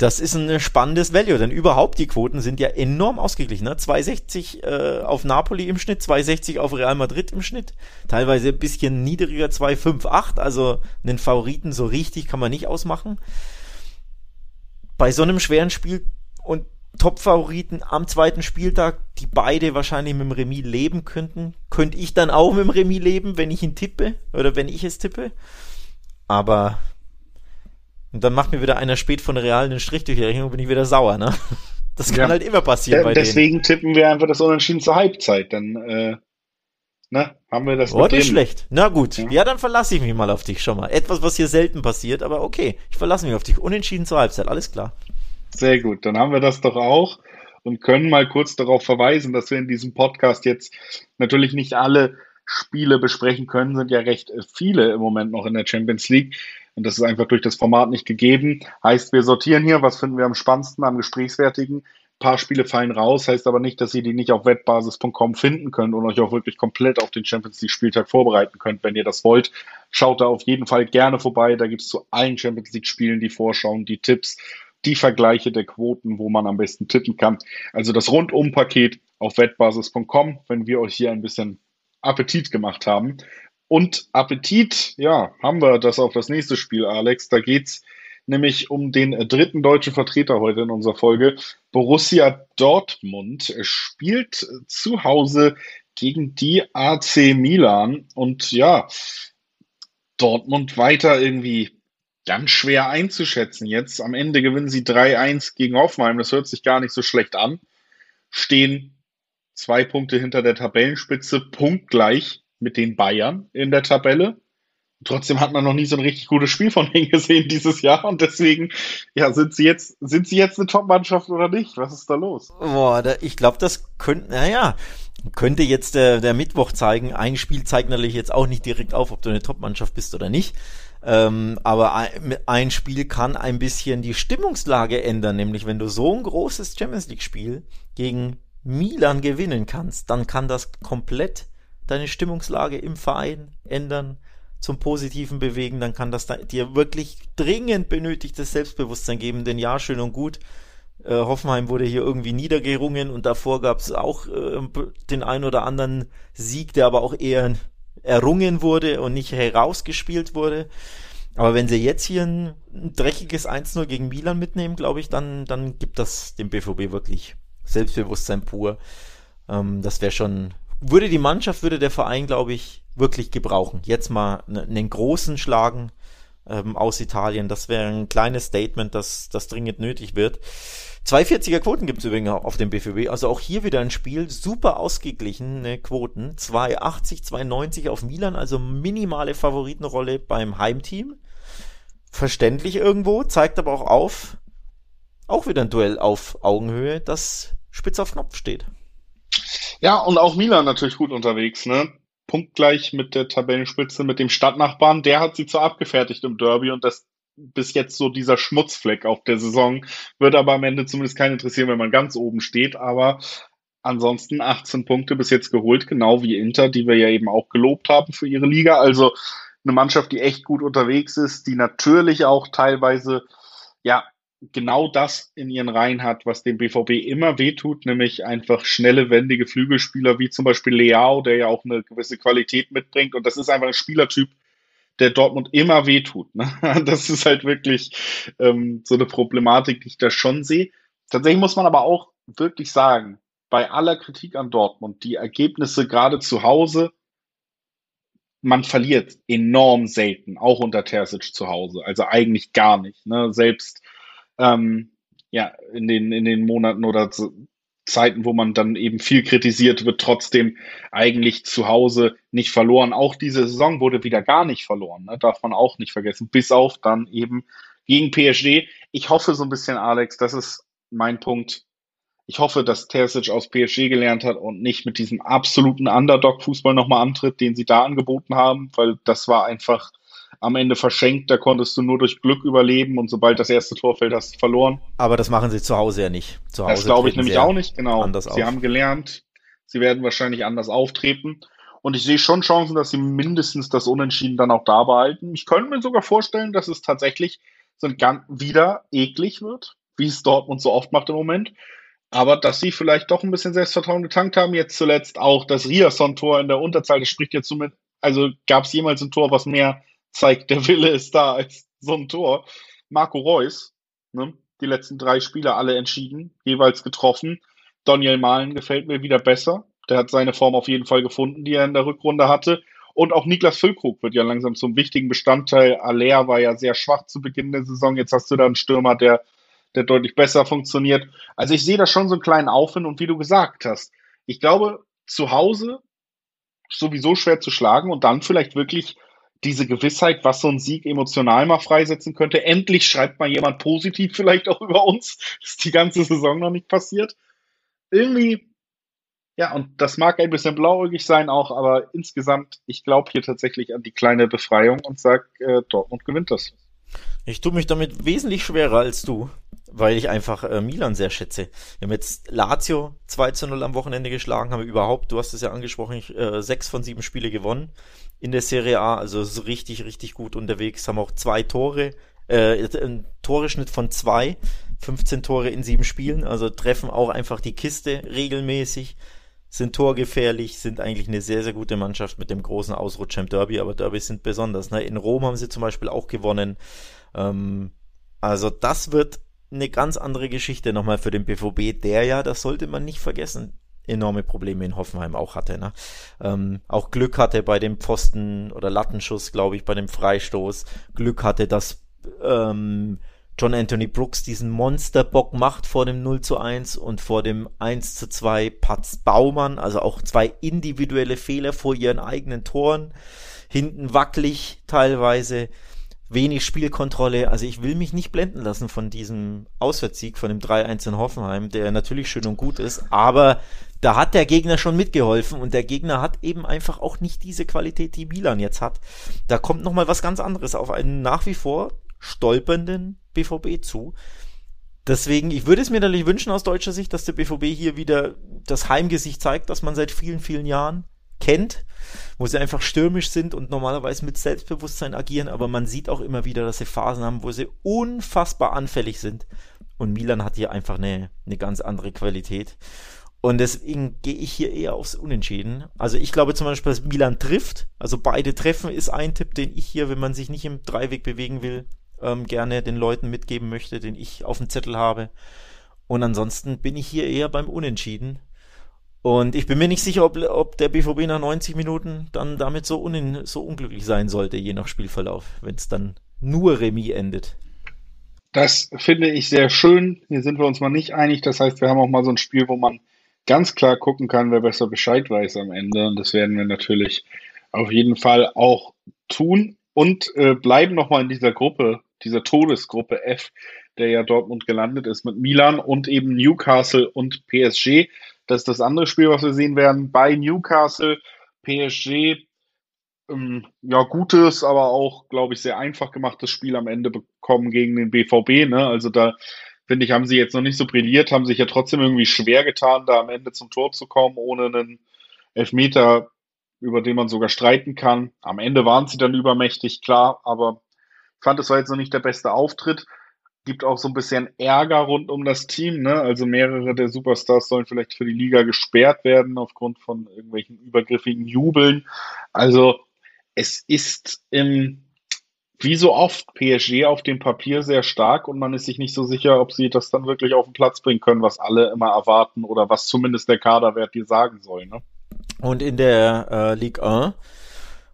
Das ist ein spannendes Value, denn überhaupt die Quoten sind ja enorm ausgeglichen. Ne? 260 äh, auf Napoli im Schnitt, 260 auf Real Madrid im Schnitt, teilweise ein bisschen niedriger 258, also einen Favoriten so richtig kann man nicht ausmachen. Bei so einem schweren Spiel und Top-Favoriten am zweiten Spieltag, die beide wahrscheinlich mit dem Remis leben könnten. Könnte ich dann auch mit dem Remis leben, wenn ich ihn tippe oder wenn ich es tippe. Aber und dann macht mir wieder einer spät von Real einen Strich durch die Rechnung, bin ich wieder sauer, ne? Das kann ja. halt immer passieren. Ja, deswegen denen. tippen wir einfach das Unentschieden zur Halbzeit. Dann äh, ne, haben wir das. Oh, nicht schlecht. Na gut. Ja. ja. dann verlasse ich mich mal auf dich schon mal. Etwas, was hier selten passiert, aber okay. Ich verlasse mich auf dich. Unentschieden zur Halbzeit, alles klar. Sehr gut, dann haben wir das doch auch und können mal kurz darauf verweisen, dass wir in diesem Podcast jetzt natürlich nicht alle Spiele besprechen können, sind ja recht viele im Moment noch in der Champions League. Und das ist einfach durch das Format nicht gegeben. Heißt, wir sortieren hier, was finden wir am spannendsten, am gesprächswertigen. Ein paar Spiele fallen raus, heißt aber nicht, dass ihr die nicht auf wettbasis.com finden könnt und euch auch wirklich komplett auf den Champions League Spieltag vorbereiten könnt, wenn ihr das wollt. Schaut da auf jeden Fall gerne vorbei. Da gibt es zu allen Champions League Spielen die Vorschauen, die Tipps die Vergleiche der Quoten, wo man am besten tippen kann. Also das Rundumpaket auf wettbasis.com, wenn wir euch hier ein bisschen Appetit gemacht haben. Und Appetit, ja, haben wir das auf das nächste Spiel, Alex. Da geht's nämlich um den dritten deutschen Vertreter heute in unserer Folge. Borussia Dortmund spielt zu Hause gegen die AC Milan. Und ja, Dortmund weiter irgendwie ganz schwer einzuschätzen jetzt. Am Ende gewinnen sie 3-1 gegen Hoffenheim. Das hört sich gar nicht so schlecht an. Stehen zwei Punkte hinter der Tabellenspitze, punktgleich mit den Bayern in der Tabelle. Trotzdem hat man noch nie so ein richtig gutes Spiel von denen gesehen dieses Jahr und deswegen, ja, sind sie jetzt, sind sie jetzt eine Top-Mannschaft oder nicht? Was ist da los? Boah, da, ich glaube, das könnte, naja, könnte jetzt der, der Mittwoch zeigen. Ein Spiel zeigt natürlich jetzt auch nicht direkt auf, ob du eine Top-Mannschaft bist oder nicht. Ähm, aber ein, ein, Spiel kann ein bisschen die Stimmungslage ändern, nämlich wenn du so ein großes Champions League-Spiel gegen Milan gewinnen kannst, dann kann das komplett deine Stimmungslage im Verein ändern, zum Positiven bewegen, dann kann das dir wirklich dringend benötigtes Selbstbewusstsein geben, denn ja, schön und gut, äh, Hoffenheim wurde hier irgendwie niedergerungen und davor gab es auch äh, den ein oder anderen Sieg, der aber auch eher errungen wurde und nicht herausgespielt wurde. Aber wenn sie jetzt hier ein, ein dreckiges 1-0 gegen Milan mitnehmen, glaube ich, dann, dann gibt das dem BVB wirklich Selbstbewusstsein pur. Ähm, das wäre schon, würde die Mannschaft, würde der Verein, glaube ich, wirklich gebrauchen. Jetzt mal einen großen schlagen ähm, aus Italien. Das wäre ein kleines Statement, das, das dringend nötig wird. 240er Quoten gibt es übrigens auf dem BVB. Also auch hier wieder ein Spiel. Super ausgeglichene Quoten. 280, 290 auf Milan. Also minimale Favoritenrolle beim Heimteam. Verständlich irgendwo. Zeigt aber auch auf, auch wieder ein Duell auf Augenhöhe, das spitz auf Knopf steht. Ja, und auch Milan natürlich gut unterwegs, ne? Punktgleich mit der Tabellenspitze, mit dem Stadtnachbarn. Der hat sie zwar abgefertigt im Derby und das bis jetzt so dieser Schmutzfleck auf der Saison. Wird aber am Ende zumindest keinen interessieren, wenn man ganz oben steht. Aber ansonsten 18 Punkte bis jetzt geholt, genau wie Inter, die wir ja eben auch gelobt haben für ihre Liga. Also eine Mannschaft, die echt gut unterwegs ist, die natürlich auch teilweise, ja, genau das in ihren Reihen hat, was dem BVB immer wehtut, nämlich einfach schnelle, wendige Flügelspieler, wie zum Beispiel Leao, der ja auch eine gewisse Qualität mitbringt. Und das ist einfach ein Spielertyp, der Dortmund immer wehtut. Ne? Das ist halt wirklich ähm, so eine Problematik, die ich da schon sehe. Tatsächlich muss man aber auch wirklich sagen, bei aller Kritik an Dortmund, die Ergebnisse gerade zu Hause, man verliert enorm selten, auch unter Terzic zu Hause. Also eigentlich gar nicht. Ne? Selbst ähm, ja, in den, in den Monaten oder Zeiten, wo man dann eben viel kritisiert, wird trotzdem eigentlich zu Hause nicht verloren. Auch diese Saison wurde wieder gar nicht verloren, ne? darf man auch nicht vergessen, bis auf dann eben gegen PSG. Ich hoffe so ein bisschen, Alex, das ist mein Punkt. ich hoffe, dass Terzic aus PSG gelernt hat und nicht mit diesem absoluten Underdog-Fußball nochmal antritt, den sie da angeboten haben, weil das war einfach am Ende verschenkt. Da konntest du nur durch Glück überleben und sobald das erste Tor fällt, hast du verloren. Aber das machen sie zu Hause ja nicht. Zu Hause das glaube ich nämlich auch nicht, genau. sie auf. haben gelernt, sie werden wahrscheinlich anders auftreten. Und ich sehe schon Chancen, dass sie mindestens das Unentschieden dann auch da behalten. Ich könnte mir sogar vorstellen, dass es tatsächlich so ein ganz wieder eklig wird, wie es Dortmund so oft macht im Moment. Aber dass sie vielleicht doch ein bisschen Selbstvertrauen getankt haben, jetzt zuletzt auch das Riasson-Tor in der Unterzahl, das spricht jetzt somit, also gab es jemals ein Tor, was mehr zeigt, der Wille ist da als so ein Tor. Marco Reus, ne, die letzten drei Spiele alle entschieden, jeweils getroffen. Daniel Mahlen gefällt mir wieder besser. Der hat seine Form auf jeden Fall gefunden, die er in der Rückrunde hatte. Und auch Niklas Füllkrug wird ja langsam zum wichtigen Bestandteil. Aller war ja sehr schwach zu Beginn der Saison. Jetzt hast du da einen Stürmer, der der deutlich besser funktioniert. Also ich sehe da schon so einen kleinen Aufwind und wie du gesagt hast, ich glaube, zu Hause sowieso schwer zu schlagen und dann vielleicht wirklich diese Gewissheit, was so ein Sieg emotional mal freisetzen könnte. Endlich schreibt mal jemand positiv vielleicht auch über uns. Das ist die ganze Saison noch nicht passiert. Irgendwie, ja, und das mag ein bisschen blauäugig sein auch, aber insgesamt, ich glaube hier tatsächlich an die kleine Befreiung und sage, äh, Dortmund gewinnt das. Ich tue mich damit wesentlich schwerer als du weil ich einfach äh, Milan sehr schätze. Wir haben jetzt Lazio 2 zu 0 am Wochenende geschlagen, haben überhaupt, du hast es ja angesprochen, ich, äh, sechs von sieben Spiele gewonnen in der Serie A, also so richtig, richtig gut unterwegs, haben auch zwei Tore, äh, ein Toreschnitt von zwei, 15 Tore in sieben Spielen, also treffen auch einfach die Kiste regelmäßig, sind torgefährlich, sind eigentlich eine sehr, sehr gute Mannschaft mit dem großen Ausrutscher im Derby, aber Derbys sind besonders. Ne? In Rom haben sie zum Beispiel auch gewonnen. Ähm, also das wird eine ganz andere Geschichte nochmal für den BVB, der ja, das sollte man nicht vergessen, enorme Probleme in Hoffenheim auch hatte. Ne? Ähm, auch Glück hatte bei dem Pfosten oder Lattenschuss, glaube ich, bei dem Freistoß. Glück hatte, dass ähm, John Anthony Brooks diesen Monsterbock macht vor dem 0 zu 1 und vor dem 1 zu 2 Patz Baumann, also auch zwei individuelle Fehler vor ihren eigenen Toren. Hinten wackelig teilweise wenig Spielkontrolle. Also ich will mich nicht blenden lassen von diesem Auswärtssieg, von dem 3-1 in Hoffenheim, der natürlich schön und gut ist, aber da hat der Gegner schon mitgeholfen und der Gegner hat eben einfach auch nicht diese Qualität, die Milan jetzt hat. Da kommt nochmal was ganz anderes auf einen nach wie vor stolpernden BVB zu. Deswegen, ich würde es mir natürlich wünschen aus deutscher Sicht, dass der BVB hier wieder das Heimgesicht zeigt, das man seit vielen, vielen Jahren kennt, wo sie einfach stürmisch sind und normalerweise mit Selbstbewusstsein agieren, aber man sieht auch immer wieder, dass sie Phasen haben, wo sie unfassbar anfällig sind. Und Milan hat hier einfach eine, eine ganz andere Qualität. Und deswegen gehe ich hier eher aufs Unentschieden. Also ich glaube zum Beispiel, dass Milan trifft. Also beide treffen ist ein Tipp, den ich hier, wenn man sich nicht im Dreiweg bewegen will, ähm, gerne den Leuten mitgeben möchte, den ich auf dem Zettel habe. Und ansonsten bin ich hier eher beim Unentschieden. Und ich bin mir nicht sicher, ob, ob der BVB nach 90 Minuten dann damit so, un, so unglücklich sein sollte, je nach Spielverlauf, wenn es dann nur Remis endet. Das finde ich sehr schön. Hier sind wir uns mal nicht einig. Das heißt, wir haben auch mal so ein Spiel, wo man ganz klar gucken kann, wer besser Bescheid weiß am Ende. Und das werden wir natürlich auf jeden Fall auch tun und äh, bleiben nochmal in dieser Gruppe, dieser Todesgruppe F, der ja Dortmund gelandet ist mit Milan und eben Newcastle und PSG. Das ist das andere Spiel, was wir sehen werden bei Newcastle. PSG, ähm, ja, gutes, aber auch, glaube ich, sehr einfach gemachtes Spiel am Ende bekommen gegen den BVB. Ne? Also da, finde ich, haben sie jetzt noch nicht so brilliert, haben sich ja trotzdem irgendwie schwer getan, da am Ende zum Tor zu kommen, ohne einen Elfmeter, über den man sogar streiten kann. Am Ende waren sie dann übermächtig, klar, aber fand, es war jetzt noch nicht der beste Auftritt gibt auch so ein bisschen Ärger rund um das Team. Ne? Also mehrere der Superstars sollen vielleicht für die Liga gesperrt werden aufgrund von irgendwelchen übergriffigen Jubeln. Also es ist im, wie so oft PSG auf dem Papier sehr stark und man ist sich nicht so sicher, ob sie das dann wirklich auf den Platz bringen können, was alle immer erwarten oder was zumindest der Kaderwert dir sagen soll. Ne? Und in der äh, Ligue 1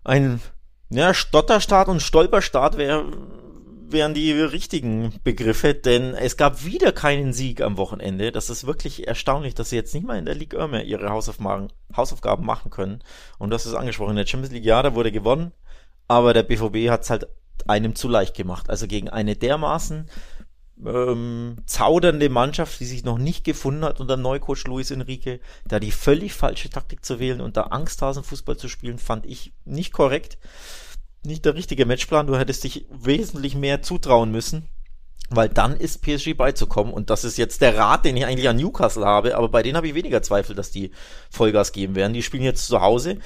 ein ja, Stotterstart und Stolperstart wäre wären die richtigen Begriffe, denn es gab wieder keinen Sieg am Wochenende. Das ist wirklich erstaunlich, dass sie jetzt nicht mal in der Liga mehr ihre Hausaufgaben, Hausaufgaben machen können. Und das ist angesprochen. In der Champions League, ja, da wurde gewonnen, aber der BVB hat es halt einem zu leicht gemacht. Also gegen eine dermaßen ähm, zaudernde Mannschaft, die sich noch nicht gefunden hat unter Neucoach Luis Enrique, da die völlig falsche Taktik zu wählen und da Angsthasenfußball zu spielen, fand ich nicht korrekt. Nicht der richtige Matchplan, du hättest dich wesentlich mehr zutrauen müssen, weil dann ist PSG beizukommen und das ist jetzt der Rat, den ich eigentlich an Newcastle habe, aber bei denen habe ich weniger Zweifel, dass die Vollgas geben werden. Die spielen jetzt zu Hause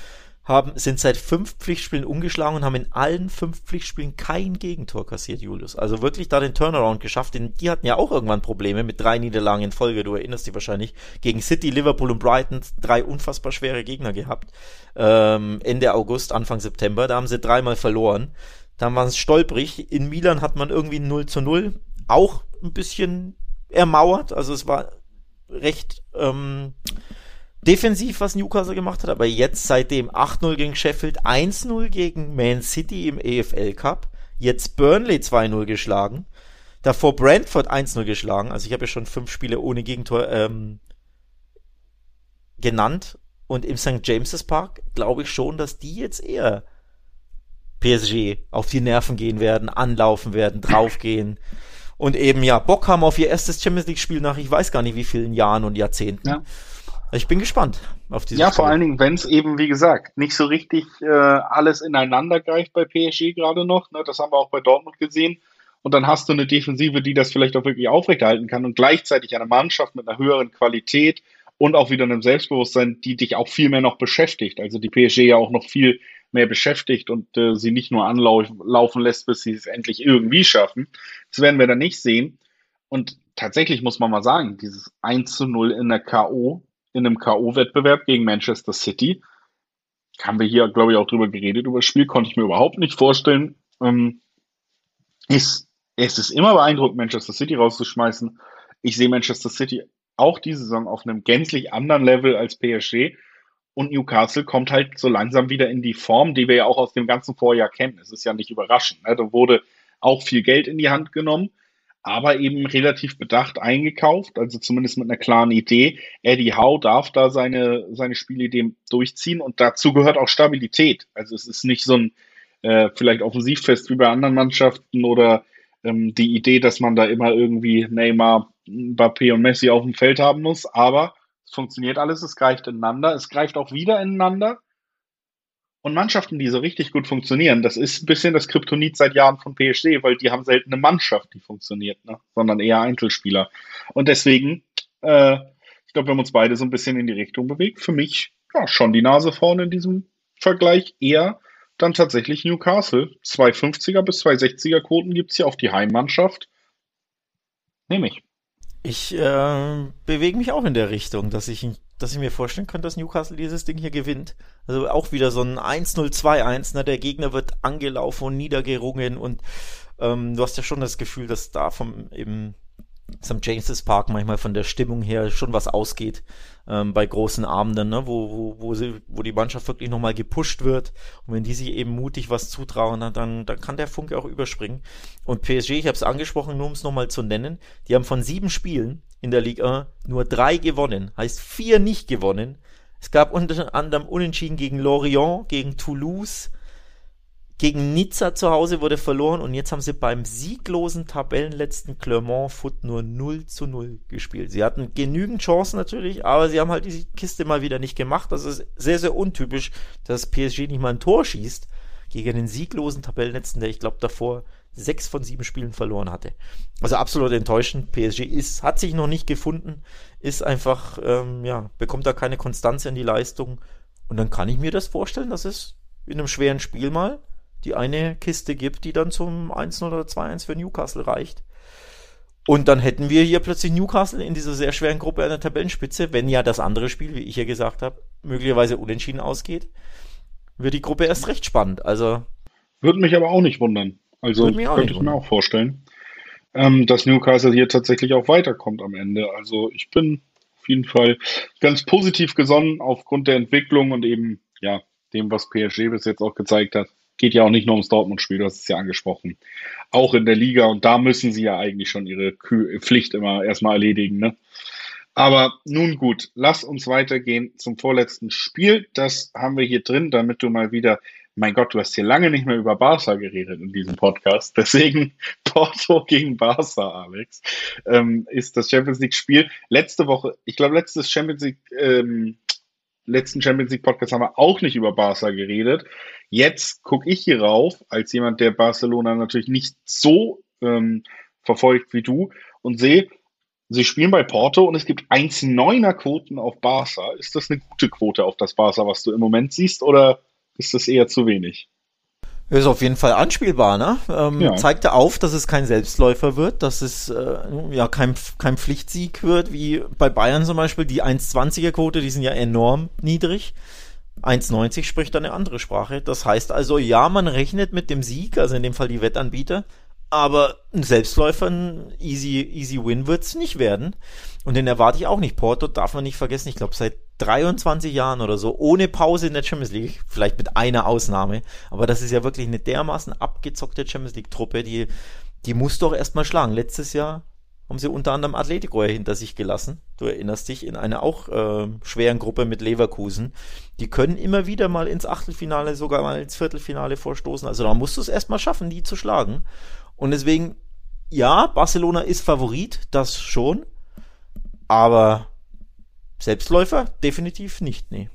haben, sind seit fünf Pflichtspielen umgeschlagen und haben in allen fünf Pflichtspielen kein Gegentor kassiert, Julius. Also wirklich da den Turnaround geschafft. Denn die hatten ja auch irgendwann Probleme mit drei Niederlagen in Folge. Du erinnerst dich wahrscheinlich. Gegen City, Liverpool und Brighton drei unfassbar schwere Gegner gehabt. Ähm, Ende August, Anfang September. Da haben sie dreimal verloren. Dann waren es stolprig. In Milan hat man irgendwie 0 zu 0. Auch ein bisschen ermauert. Also es war recht ähm, defensiv, was Newcastle gemacht hat, aber jetzt seitdem 8-0 gegen Sheffield, 1-0 gegen Man City im EFL Cup, jetzt Burnley 2-0 geschlagen, davor Brentford 1-0 geschlagen, also ich habe ja schon fünf Spiele ohne Gegentor ähm, genannt und im St. James's Park glaube ich schon, dass die jetzt eher PSG auf die Nerven gehen werden, anlaufen werden, draufgehen und eben ja Bock haben auf ihr erstes Champions League Spiel nach ich weiß gar nicht wie vielen Jahren und Jahrzehnten. Ja. Ich bin gespannt auf diese. Ja, Spiel. vor allen Dingen, wenn es eben, wie gesagt, nicht so richtig äh, alles ineinander greift bei PSG gerade noch. Ne? Das haben wir auch bei Dortmund gesehen. Und dann hast du eine Defensive, die das vielleicht auch wirklich aufrechterhalten kann und gleichzeitig eine Mannschaft mit einer höheren Qualität und auch wieder einem Selbstbewusstsein, die dich auch viel mehr noch beschäftigt. Also die PSG ja auch noch viel mehr beschäftigt und äh, sie nicht nur anlaufen lässt, bis sie es endlich irgendwie schaffen. Das werden wir dann nicht sehen. Und tatsächlich muss man mal sagen, dieses 1 zu 0 in der K.O in einem K.O.-Wettbewerb gegen Manchester City. Haben wir hier, glaube ich, auch drüber geredet. Über das Spiel konnte ich mir überhaupt nicht vorstellen. Ähm, ist, es ist immer beeindruckend, Manchester City rauszuschmeißen. Ich sehe Manchester City auch diese Saison auf einem gänzlich anderen Level als PSG. Und Newcastle kommt halt so langsam wieder in die Form, die wir ja auch aus dem ganzen Vorjahr kennen. Es ist ja nicht überraschend. Ne? Da wurde auch viel Geld in die Hand genommen aber eben relativ bedacht eingekauft, also zumindest mit einer klaren Idee. Eddie Howe darf da seine, seine Spielidee durchziehen und dazu gehört auch Stabilität. Also es ist nicht so ein äh, vielleicht Offensivfest wie bei anderen Mannschaften oder ähm, die Idee, dass man da immer irgendwie Neymar, Mbappé und Messi auf dem Feld haben muss, aber es funktioniert alles, es greift ineinander, es greift auch wieder ineinander und Mannschaften, die so richtig gut funktionieren, das ist ein bisschen das Kryptonit seit Jahren von PSG, weil die haben selten eine Mannschaft, die funktioniert, ne? sondern eher Einzelspieler. Und deswegen, äh, ich glaube, wir haben uns beide so ein bisschen in die Richtung bewegt. Für mich ja, schon die Nase vorne in diesem Vergleich. Eher dann tatsächlich Newcastle. 250er bis 260er Quoten gibt's hier auf die Heimmannschaft. Nehme ich. Ich äh, bewege mich auch in der Richtung, dass ich dass ich mir vorstellen kann, dass Newcastle dieses Ding hier gewinnt. Also auch wieder so ein 1-0-2-1, ne? der Gegner wird angelaufen und niedergerungen und ähm, du hast ja schon das Gefühl, dass da vom eben St. James's Park manchmal von der Stimmung her schon was ausgeht ähm, bei großen Abenden, ne? wo, wo, wo, sie, wo die Mannschaft wirklich nochmal gepusht wird und wenn die sich eben mutig was zutrauen, dann, dann kann der Funke auch überspringen. Und PSG, ich habe es angesprochen, nur um es nochmal zu nennen, die haben von sieben Spielen in der Liga nur drei gewonnen, heißt vier nicht gewonnen. Es gab unter anderem Unentschieden gegen Lorient, gegen Toulouse, gegen Nizza zu Hause wurde verloren und jetzt haben sie beim sieglosen Tabellenletzten Clermont Foot nur 0 zu 0 gespielt. Sie hatten genügend Chancen natürlich, aber sie haben halt diese Kiste mal wieder nicht gemacht. Das ist sehr, sehr untypisch, dass PSG nicht mal ein Tor schießt gegen den sieglosen Tabellenletzten, der ich glaube davor sechs von sieben Spielen verloren hatte. Also absolut enttäuschend. PSG ist, hat sich noch nicht gefunden, ist einfach, ähm, ja, bekommt da keine Konstanz in die Leistung. Und dann kann ich mir das vorstellen, dass es in einem schweren Spiel mal die eine Kiste gibt, die dann zum 1 oder 2-1 für Newcastle reicht. Und dann hätten wir hier plötzlich Newcastle in dieser sehr schweren Gruppe an der Tabellenspitze, wenn ja das andere Spiel, wie ich ja gesagt habe, möglicherweise unentschieden ausgeht, wird die Gruppe erst recht spannend. Also würde mich aber auch nicht wundern. Also könnte ich wundern. mir auch vorstellen, ähm, dass Newcastle hier tatsächlich auch weiterkommt am Ende. Also ich bin auf jeden Fall ganz positiv gesonnen aufgrund der Entwicklung und eben ja dem, was PSG bis jetzt auch gezeigt hat geht ja auch nicht nur ums Dortmund-Spiel, du hast es ja angesprochen. Auch in der Liga und da müssen sie ja eigentlich schon ihre Pflicht immer erstmal erledigen. Ne? Aber nun gut, lass uns weitergehen zum vorletzten Spiel. Das haben wir hier drin, damit du mal wieder mein Gott, du hast hier lange nicht mehr über Barca geredet in diesem Podcast. Deswegen Porto gegen Barca, Alex, ähm, ist das Champions League-Spiel. Letzte Woche, ich glaube, letztes Champions League, ähm, letzten Champions League Podcast haben wir auch nicht über Barca geredet. Jetzt gucke ich hier rauf, als jemand, der Barcelona natürlich nicht so ähm, verfolgt wie du und sehe, sie spielen bei Porto und es gibt 1,9er Quoten auf Barca. Ist das eine gute Quote auf das Barca, was du im Moment siehst, oder ist das eher zu wenig? Ist auf jeden Fall anspielbar, ne? Ähm, ja. Zeigte auf, dass es kein Selbstläufer wird, dass es äh, ja kein, kein Pflichtsieg wird, wie bei Bayern zum Beispiel. Die 1,20er Quote, die sind ja enorm niedrig. 1,90 spricht eine andere Sprache. Das heißt also, ja, man rechnet mit dem Sieg, also in dem Fall die Wettanbieter, aber ein Selbstläufer, ein easy, easy Win wird's nicht werden. Und den erwarte ich auch nicht. Porto darf man nicht vergessen. Ich glaube, seit 23 Jahren oder so, ohne Pause in der Champions League. Vielleicht mit einer Ausnahme. Aber das ist ja wirklich eine dermaßen abgezockte Champions League Truppe, die, die muss doch erstmal schlagen. Letztes Jahr haben sie unter anderem Atletico hinter sich gelassen. Du erinnerst dich, in einer auch äh, schweren Gruppe mit Leverkusen. Die können immer wieder mal ins Achtelfinale, sogar mal ins Viertelfinale vorstoßen. Also da musst du es erstmal schaffen, die zu schlagen. Und deswegen, ja, Barcelona ist Favorit, das schon. Aber Selbstläufer definitiv nicht, nee.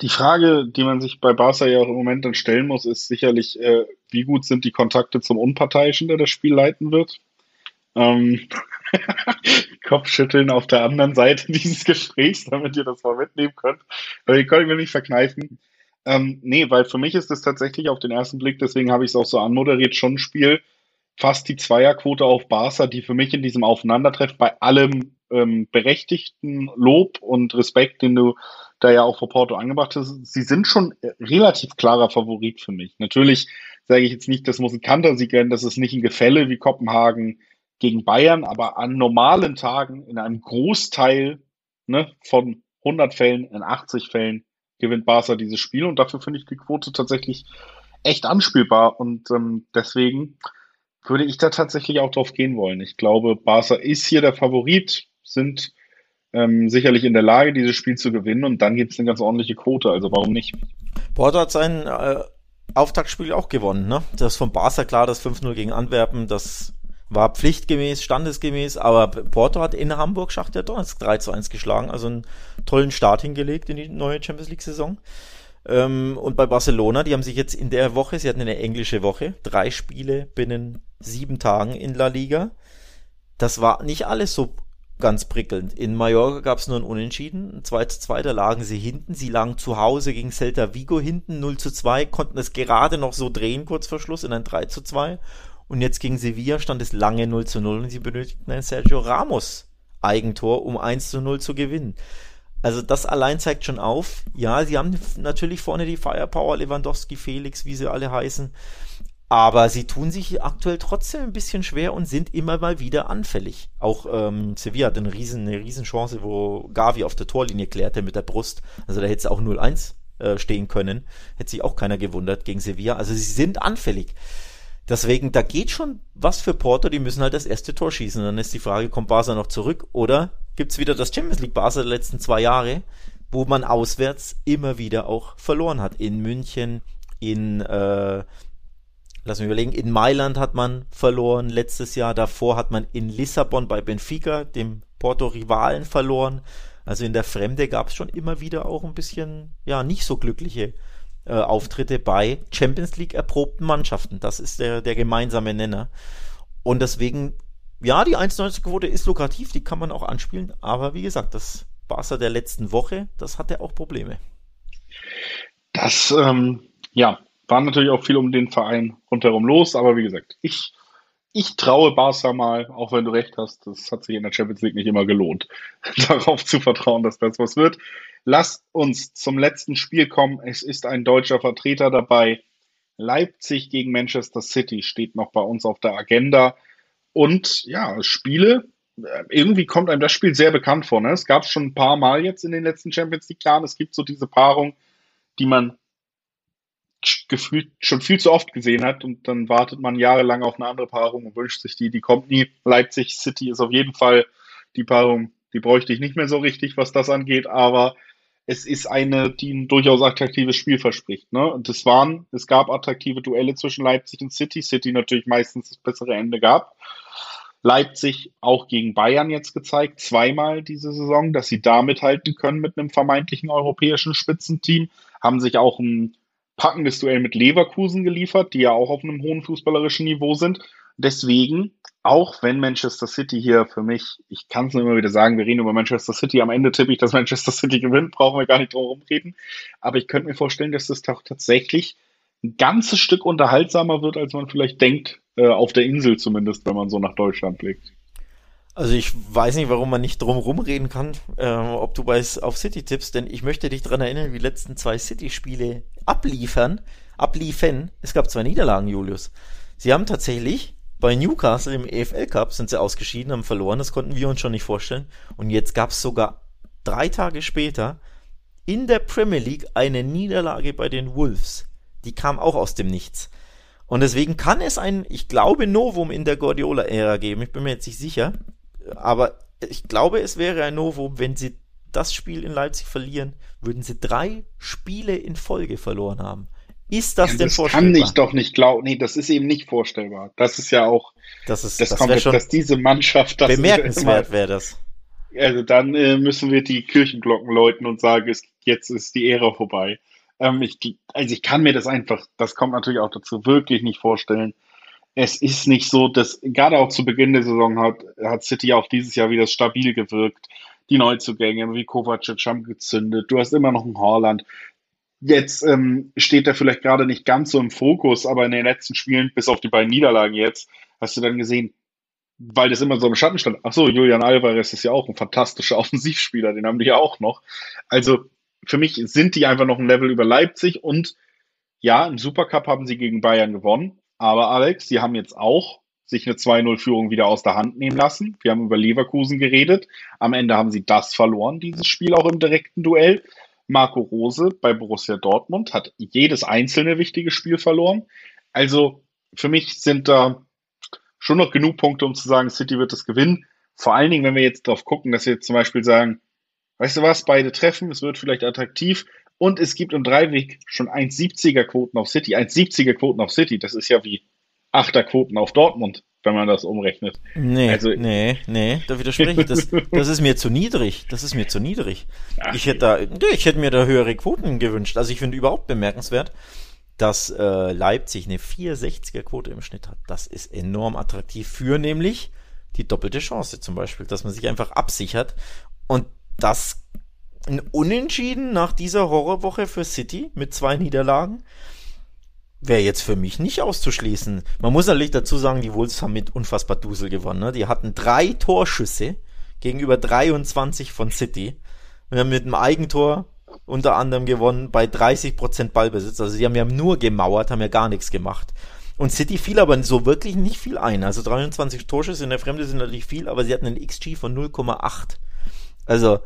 Die Frage, die man sich bei Barca ja auch im Moment dann stellen muss, ist sicherlich, äh, wie gut sind die Kontakte zum Unparteiischen, der das Spiel leiten wird? Ähm, Kopfschütteln auf der anderen Seite dieses Gesprächs, damit ihr das mal mitnehmen könnt. Aber konnte ich mir nicht verkneifen. Ähm, nee, weil für mich ist es tatsächlich auf den ersten Blick, deswegen habe ich es auch so anmoderiert, schon ein Spiel, fast die Zweierquote auf Barca, die für mich in diesem Aufeinandertreffen bei allem ähm, berechtigten Lob und Respekt, den du da ja auch vor Porto angebracht hast, sie sind schon relativ klarer Favorit für mich. Natürlich sage ich jetzt nicht, das muss ein Kantersieg werden, das ist nicht ein Gefälle wie Kopenhagen gegen Bayern, aber an normalen Tagen in einem Großteil ne, von 100 Fällen, in 80 Fällen gewinnt Barca dieses Spiel und dafür finde ich die Quote tatsächlich echt anspielbar und ähm, deswegen würde ich da tatsächlich auch drauf gehen wollen. Ich glaube, Barca ist hier der Favorit, sind ähm, sicherlich in der Lage, dieses Spiel zu gewinnen und dann gibt es eine ganz ordentliche Quote, also warum nicht? Porto hat sein äh, Auftaktspiel auch gewonnen, ne? Das von Barca klar, das 5-0 gegen Antwerpen, das war pflichtgemäß, standesgemäß, aber Porto hat in Hamburg Schacht der Donetsk 3 zu 1 geschlagen, also einen tollen Start hingelegt in die neue Champions League Saison. Ähm, und bei Barcelona, die haben sich jetzt in der Woche, sie hatten eine englische Woche, drei Spiele binnen sieben Tagen in La Liga. Das war nicht alles so ganz prickelnd. In Mallorca gab es nur ein Unentschieden. 2 zu 2, da lagen sie hinten. Sie lagen zu Hause gegen Celta Vigo hinten 0 zu 2, konnten es gerade noch so drehen, kurz vor Schluss, in ein 3 zu 2. Und jetzt gegen Sevilla stand es lange 0 zu 0 und sie benötigten ein Sergio Ramos Eigentor, um 1 zu 0 zu gewinnen. Also das allein zeigt schon auf, ja, sie haben natürlich vorne die Firepower, Lewandowski, Felix, wie sie alle heißen, aber sie tun sich aktuell trotzdem ein bisschen schwer und sind immer mal wieder anfällig. Auch ähm, Sevilla hat eine riesen, eine riesen Chance, wo Gavi auf der Torlinie klärte mit der Brust. Also da hätte es auch 0-1 äh, stehen können. Hätte sich auch keiner gewundert gegen Sevilla. Also sie sind anfällig. Deswegen, da geht schon was für Porto, die müssen halt das erste Tor schießen. Dann ist die Frage, kommt Barca noch zurück oder gibt's wieder das Champions League Barca der letzten zwei Jahre, wo man auswärts immer wieder auch verloren hat. In München, in, äh, lass mich überlegen, in Mailand hat man verloren letztes Jahr. Davor hat man in Lissabon bei Benfica, dem Porto-Rivalen, verloren. Also in der Fremde gab's schon immer wieder auch ein bisschen, ja, nicht so glückliche äh, Auftritte bei Champions League erprobten Mannschaften. Das ist der, der gemeinsame Nenner. Und deswegen, ja, die 1,90-Quote ist lukrativ, die kann man auch anspielen, aber wie gesagt, das Barca der letzten Woche, das hatte auch Probleme. Das, ähm, ja, war natürlich auch viel um den Verein rundherum los, aber wie gesagt, ich, ich traue Barca mal, auch wenn du recht hast, das hat sich in der Champions League nicht immer gelohnt, darauf zu vertrauen, dass das was wird. Lasst uns zum letzten Spiel kommen. Es ist ein deutscher Vertreter dabei. Leipzig gegen Manchester City steht noch bei uns auf der Agenda. Und ja, Spiele, äh, irgendwie kommt einem das Spiel sehr bekannt vor. Ne? Es gab es schon ein paar Mal jetzt in den letzten Champions League-Jahren. Es gibt so diese Paarung, die man gefühlt schon viel zu oft gesehen hat und dann wartet man jahrelang auf eine andere Paarung und wünscht sich die, die kommt nie. Leipzig City ist auf jeden Fall die Paarung, die bräuchte ich nicht mehr so richtig, was das angeht, aber es ist eine, die ein durchaus attraktives Spiel verspricht. Ne? Und es waren, es gab attraktive Duelle zwischen Leipzig und City. City natürlich meistens das bessere Ende gab. Leipzig auch gegen Bayern jetzt gezeigt, zweimal diese Saison, dass sie da mithalten können mit einem vermeintlichen europäischen Spitzenteam. Haben sich auch ein packendes Duell mit Leverkusen geliefert, die ja auch auf einem hohen fußballerischen Niveau sind. Deswegen, auch wenn Manchester City hier für mich, ich kann es nur immer wieder sagen, wir reden über Manchester City, am Ende tippe ich, dass Manchester City gewinnt, brauchen wir gar nicht drum reden. Aber ich könnte mir vorstellen, dass das doch tatsächlich ein ganzes Stück unterhaltsamer wird, als man vielleicht denkt, äh, auf der Insel zumindest, wenn man so nach Deutschland blickt. Also ich weiß nicht, warum man nicht drum rumreden kann, äh, ob du bei auf City tippst, denn ich möchte dich daran erinnern, wie die letzten zwei City-Spiele abliefern, abliefen. Es gab zwei Niederlagen, Julius. Sie haben tatsächlich bei Newcastle im EFL Cup sind sie ausgeschieden, haben verloren, das konnten wir uns schon nicht vorstellen. Und jetzt gab es sogar drei Tage später in der Premier League eine Niederlage bei den Wolves. Die kam auch aus dem Nichts. Und deswegen kann es ein, ich glaube, Novum in der Guardiola-Ära geben. Ich bin mir jetzt nicht sicher. Aber ich glaube, es wäre ein Novum, wenn sie das Spiel in Leipzig verlieren, würden sie drei Spiele in Folge verloren haben. Ist das ja, denn das vorstellbar? Das kann ich doch nicht glauben. Nee, das ist eben nicht vorstellbar. Das ist ja auch, das ist, das, das kommt, schon dass diese Mannschaft, das bemerkenswert wäre das. Also dann äh, müssen wir die Kirchenglocken läuten und sagen, es, jetzt ist die Ära vorbei. Ähm, ich, also ich kann mir das einfach, das kommt natürlich auch dazu, wirklich nicht vorstellen. Es ist nicht so, dass gerade auch zu Beginn der Saison hat, hat City auch dieses Jahr wieder stabil gewirkt. Die Neuzugänge wie Kovacic haben gezündet. Du hast immer noch einen Haaland. Jetzt ähm, steht er vielleicht gerade nicht ganz so im Fokus, aber in den letzten Spielen, bis auf die beiden Niederlagen jetzt, hast du dann gesehen, weil das immer so im Schatten stand. Ach so, Julian Alvarez ist ja auch ein fantastischer Offensivspieler, den haben die ja auch noch. Also für mich sind die einfach noch ein Level über Leipzig und ja, im Supercup haben sie gegen Bayern gewonnen, aber Alex, sie haben jetzt auch sich eine 2-0-Führung wieder aus der Hand nehmen lassen. Wir haben über Leverkusen geredet. Am Ende haben sie das verloren, dieses Spiel auch im direkten Duell. Marco Rose bei Borussia Dortmund hat jedes einzelne wichtige Spiel verloren. Also für mich sind da schon noch genug Punkte, um zu sagen, City wird es gewinnen. Vor allen Dingen, wenn wir jetzt darauf gucken, dass wir jetzt zum Beispiel sagen, weißt du was, beide treffen, es wird vielleicht attraktiv und es gibt im Dreiweg schon 1,70er Quoten auf City. 1,70er Quoten auf City, das ist ja wie 8er Quoten auf Dortmund wenn man das umrechnet. Nee, also, nee, nee, da widerspreche ich. Das, das ist mir zu niedrig. Das ist mir zu niedrig. Ach, ich hätte da, ich hätte mir da höhere Quoten gewünscht. Also ich finde überhaupt bemerkenswert, dass äh, Leipzig eine 460er Quote im Schnitt hat. Das ist enorm attraktiv für nämlich die doppelte Chance zum Beispiel, dass man sich einfach absichert. Und das ein Unentschieden nach dieser Horrorwoche für City mit zwei Niederlagen wäre jetzt für mich nicht auszuschließen. Man muss natürlich dazu sagen, die Wolves haben mit unfassbar Dusel gewonnen. Ne? Die hatten drei Torschüsse gegenüber 23 von City. Wir haben mit einem Eigentor unter anderem gewonnen bei 30% Ballbesitz. Also sie haben ja nur gemauert, haben ja gar nichts gemacht. Und City fiel aber so wirklich nicht viel ein. Also 23 Torschüsse in der Fremde sind natürlich viel, aber sie hatten einen XG von 0,8. Also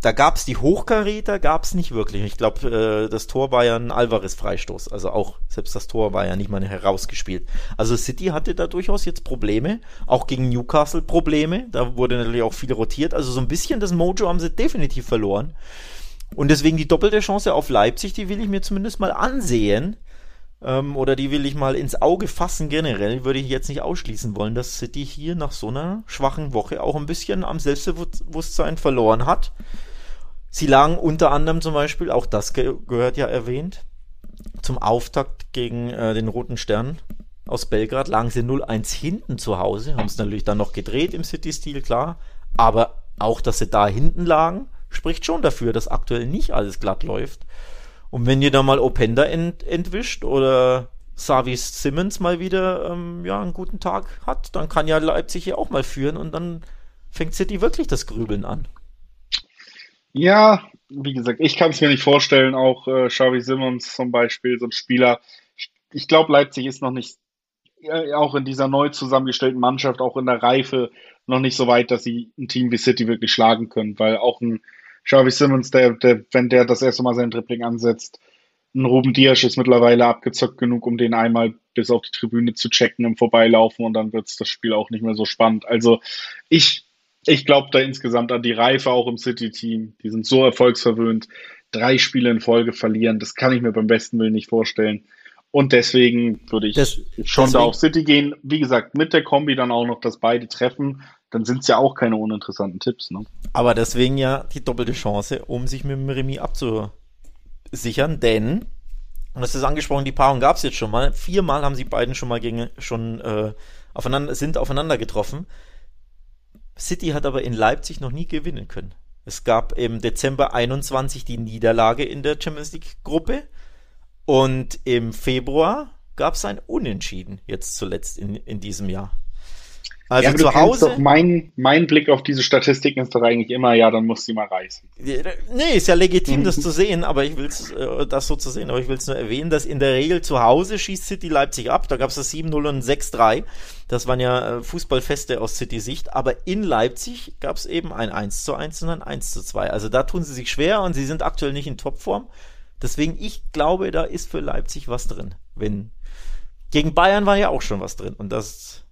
da gab's die Hochkaräter, gab's nicht wirklich. Ich glaube, äh, das Tor war ja ein Alvarez-Freistoß. Also auch, selbst das Tor war ja nicht mal herausgespielt. Also City hatte da durchaus jetzt Probleme. Auch gegen Newcastle Probleme. Da wurde natürlich auch viel rotiert. Also so ein bisschen das Mojo haben sie definitiv verloren. Und deswegen die doppelte Chance auf Leipzig, die will ich mir zumindest mal ansehen. Ähm, oder die will ich mal ins Auge fassen generell. Würde ich jetzt nicht ausschließen wollen, dass City hier nach so einer schwachen Woche auch ein bisschen am Selbstbewusstsein verloren hat. Sie lagen unter anderem zum Beispiel, auch das ge gehört ja erwähnt, zum Auftakt gegen äh, den Roten Stern aus Belgrad, lagen sie 0-1 hinten zu Hause, haben es natürlich dann noch gedreht im City-Stil, klar, aber auch, dass sie da hinten lagen, spricht schon dafür, dass aktuell nicht alles glatt läuft. Und wenn ihr da mal Openda ent entwischt oder Savis Simmons mal wieder ähm, ja, einen guten Tag hat, dann kann ja Leipzig hier auch mal führen und dann fängt City wirklich das Grübeln an. Ja, wie gesagt, ich kann es mir nicht vorstellen, auch äh, Xavi Simmons zum Beispiel, so ein Spieler. Ich, ich glaube, Leipzig ist noch nicht, äh, auch in dieser neu zusammengestellten Mannschaft, auch in der Reife, noch nicht so weit, dass sie ein Team wie City wirklich schlagen können, weil auch ein Xavi Simmons, der, der, wenn der das erste Mal sein Dribbling ansetzt, ein Ruben Dias ist mittlerweile abgezockt genug, um den einmal bis auf die Tribüne zu checken im Vorbeilaufen und dann wird das Spiel auch nicht mehr so spannend. Also ich Ich glaube da insgesamt an die Reife auch im City-Team. Die sind so erfolgsverwöhnt. Drei Spiele in Folge verlieren, das kann ich mir beim besten Willen nicht vorstellen. Und deswegen würde ich das, schon deswegen, da auf City gehen. Wie gesagt, mit der Kombi dann auch noch, dass beide treffen. Dann sind es ja auch keine uninteressanten Tipps. Ne? Aber deswegen ja die doppelte Chance, um sich mit dem Remis abzusichern. Denn, und das ist angesprochen, die Paarung gab es jetzt schon mal. Viermal haben sie beiden schon mal gegen, schon äh, aufeinander, sind aufeinander getroffen. City hat aber in Leipzig noch nie gewinnen können. Es gab im Dezember 21 die Niederlage in der Champions League Gruppe und im Februar gab es ein Unentschieden, jetzt zuletzt in, in diesem Jahr. Also ja, zu Hause. mein, mein Blick auf diese Statistiken ist doch eigentlich immer, ja, dann muss sie mal reißen. Nee, ist ja legitim, das zu sehen, aber ich will äh, das so zu sehen, aber ich will es nur erwähnen, dass in der Regel zu Hause schießt City Leipzig ab. Da gab es das 7-0 und 6-3. Das waren ja äh, Fußballfeste aus City-Sicht. Aber in Leipzig gab es eben ein 1 zu 1 und ein 1 zu 2. Also da tun sie sich schwer und sie sind aktuell nicht in Topform. Deswegen, ich glaube, da ist für Leipzig was drin. Wenn gegen Bayern war ja auch schon was drin. Und das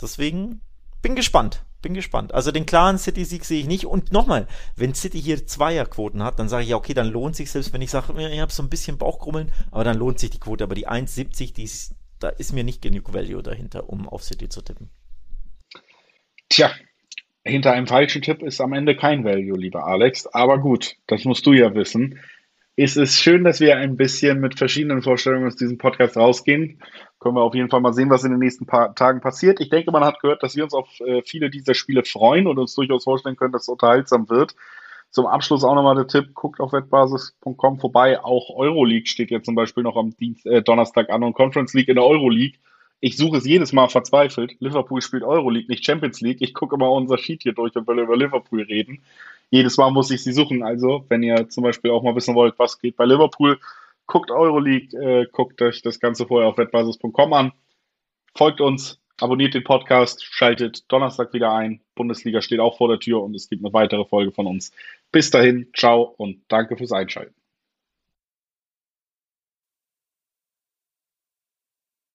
Deswegen bin gespannt. Bin gespannt. Also den klaren City-Sieg sehe ich nicht. Und nochmal, wenn City hier Zweierquoten hat, dann sage ich ja, okay, dann lohnt sich selbst, wenn ich sage, ich habe so ein bisschen Bauchgrummeln, aber dann lohnt sich die Quote. Aber die 1,70, die ist, da ist mir nicht genug Value dahinter, um auf City zu tippen. Tja, hinter einem falschen Tipp ist am Ende kein Value, lieber Alex. Aber gut, das musst du ja wissen ist es schön, dass wir ein bisschen mit verschiedenen Vorstellungen aus diesem Podcast rausgehen. Können wir auf jeden Fall mal sehen, was in den nächsten paar Tagen passiert. Ich denke, man hat gehört, dass wir uns auf äh, viele dieser Spiele freuen und uns durchaus vorstellen können, dass es unterhaltsam wird. Zum Abschluss auch nochmal der Tipp, guckt auf wettbasis.com vorbei. Auch Euroleague steht ja zum Beispiel noch am Dienst, äh, Donnerstag an und Conference League in der Euroleague. Ich suche es jedes Mal verzweifelt. Liverpool spielt Euroleague, nicht Champions League. Ich gucke immer unser Sheet hier durch und will über Liverpool reden jedes Mal muss ich sie suchen. Also, wenn ihr zum Beispiel auch mal wissen wollt, was geht bei Liverpool, guckt Euroleague, äh, guckt euch das Ganze vorher auf wettbasis.com an, folgt uns, abonniert den Podcast, schaltet Donnerstag wieder ein. Bundesliga steht auch vor der Tür und es gibt eine weitere Folge von uns. Bis dahin, ciao und danke fürs Einschalten.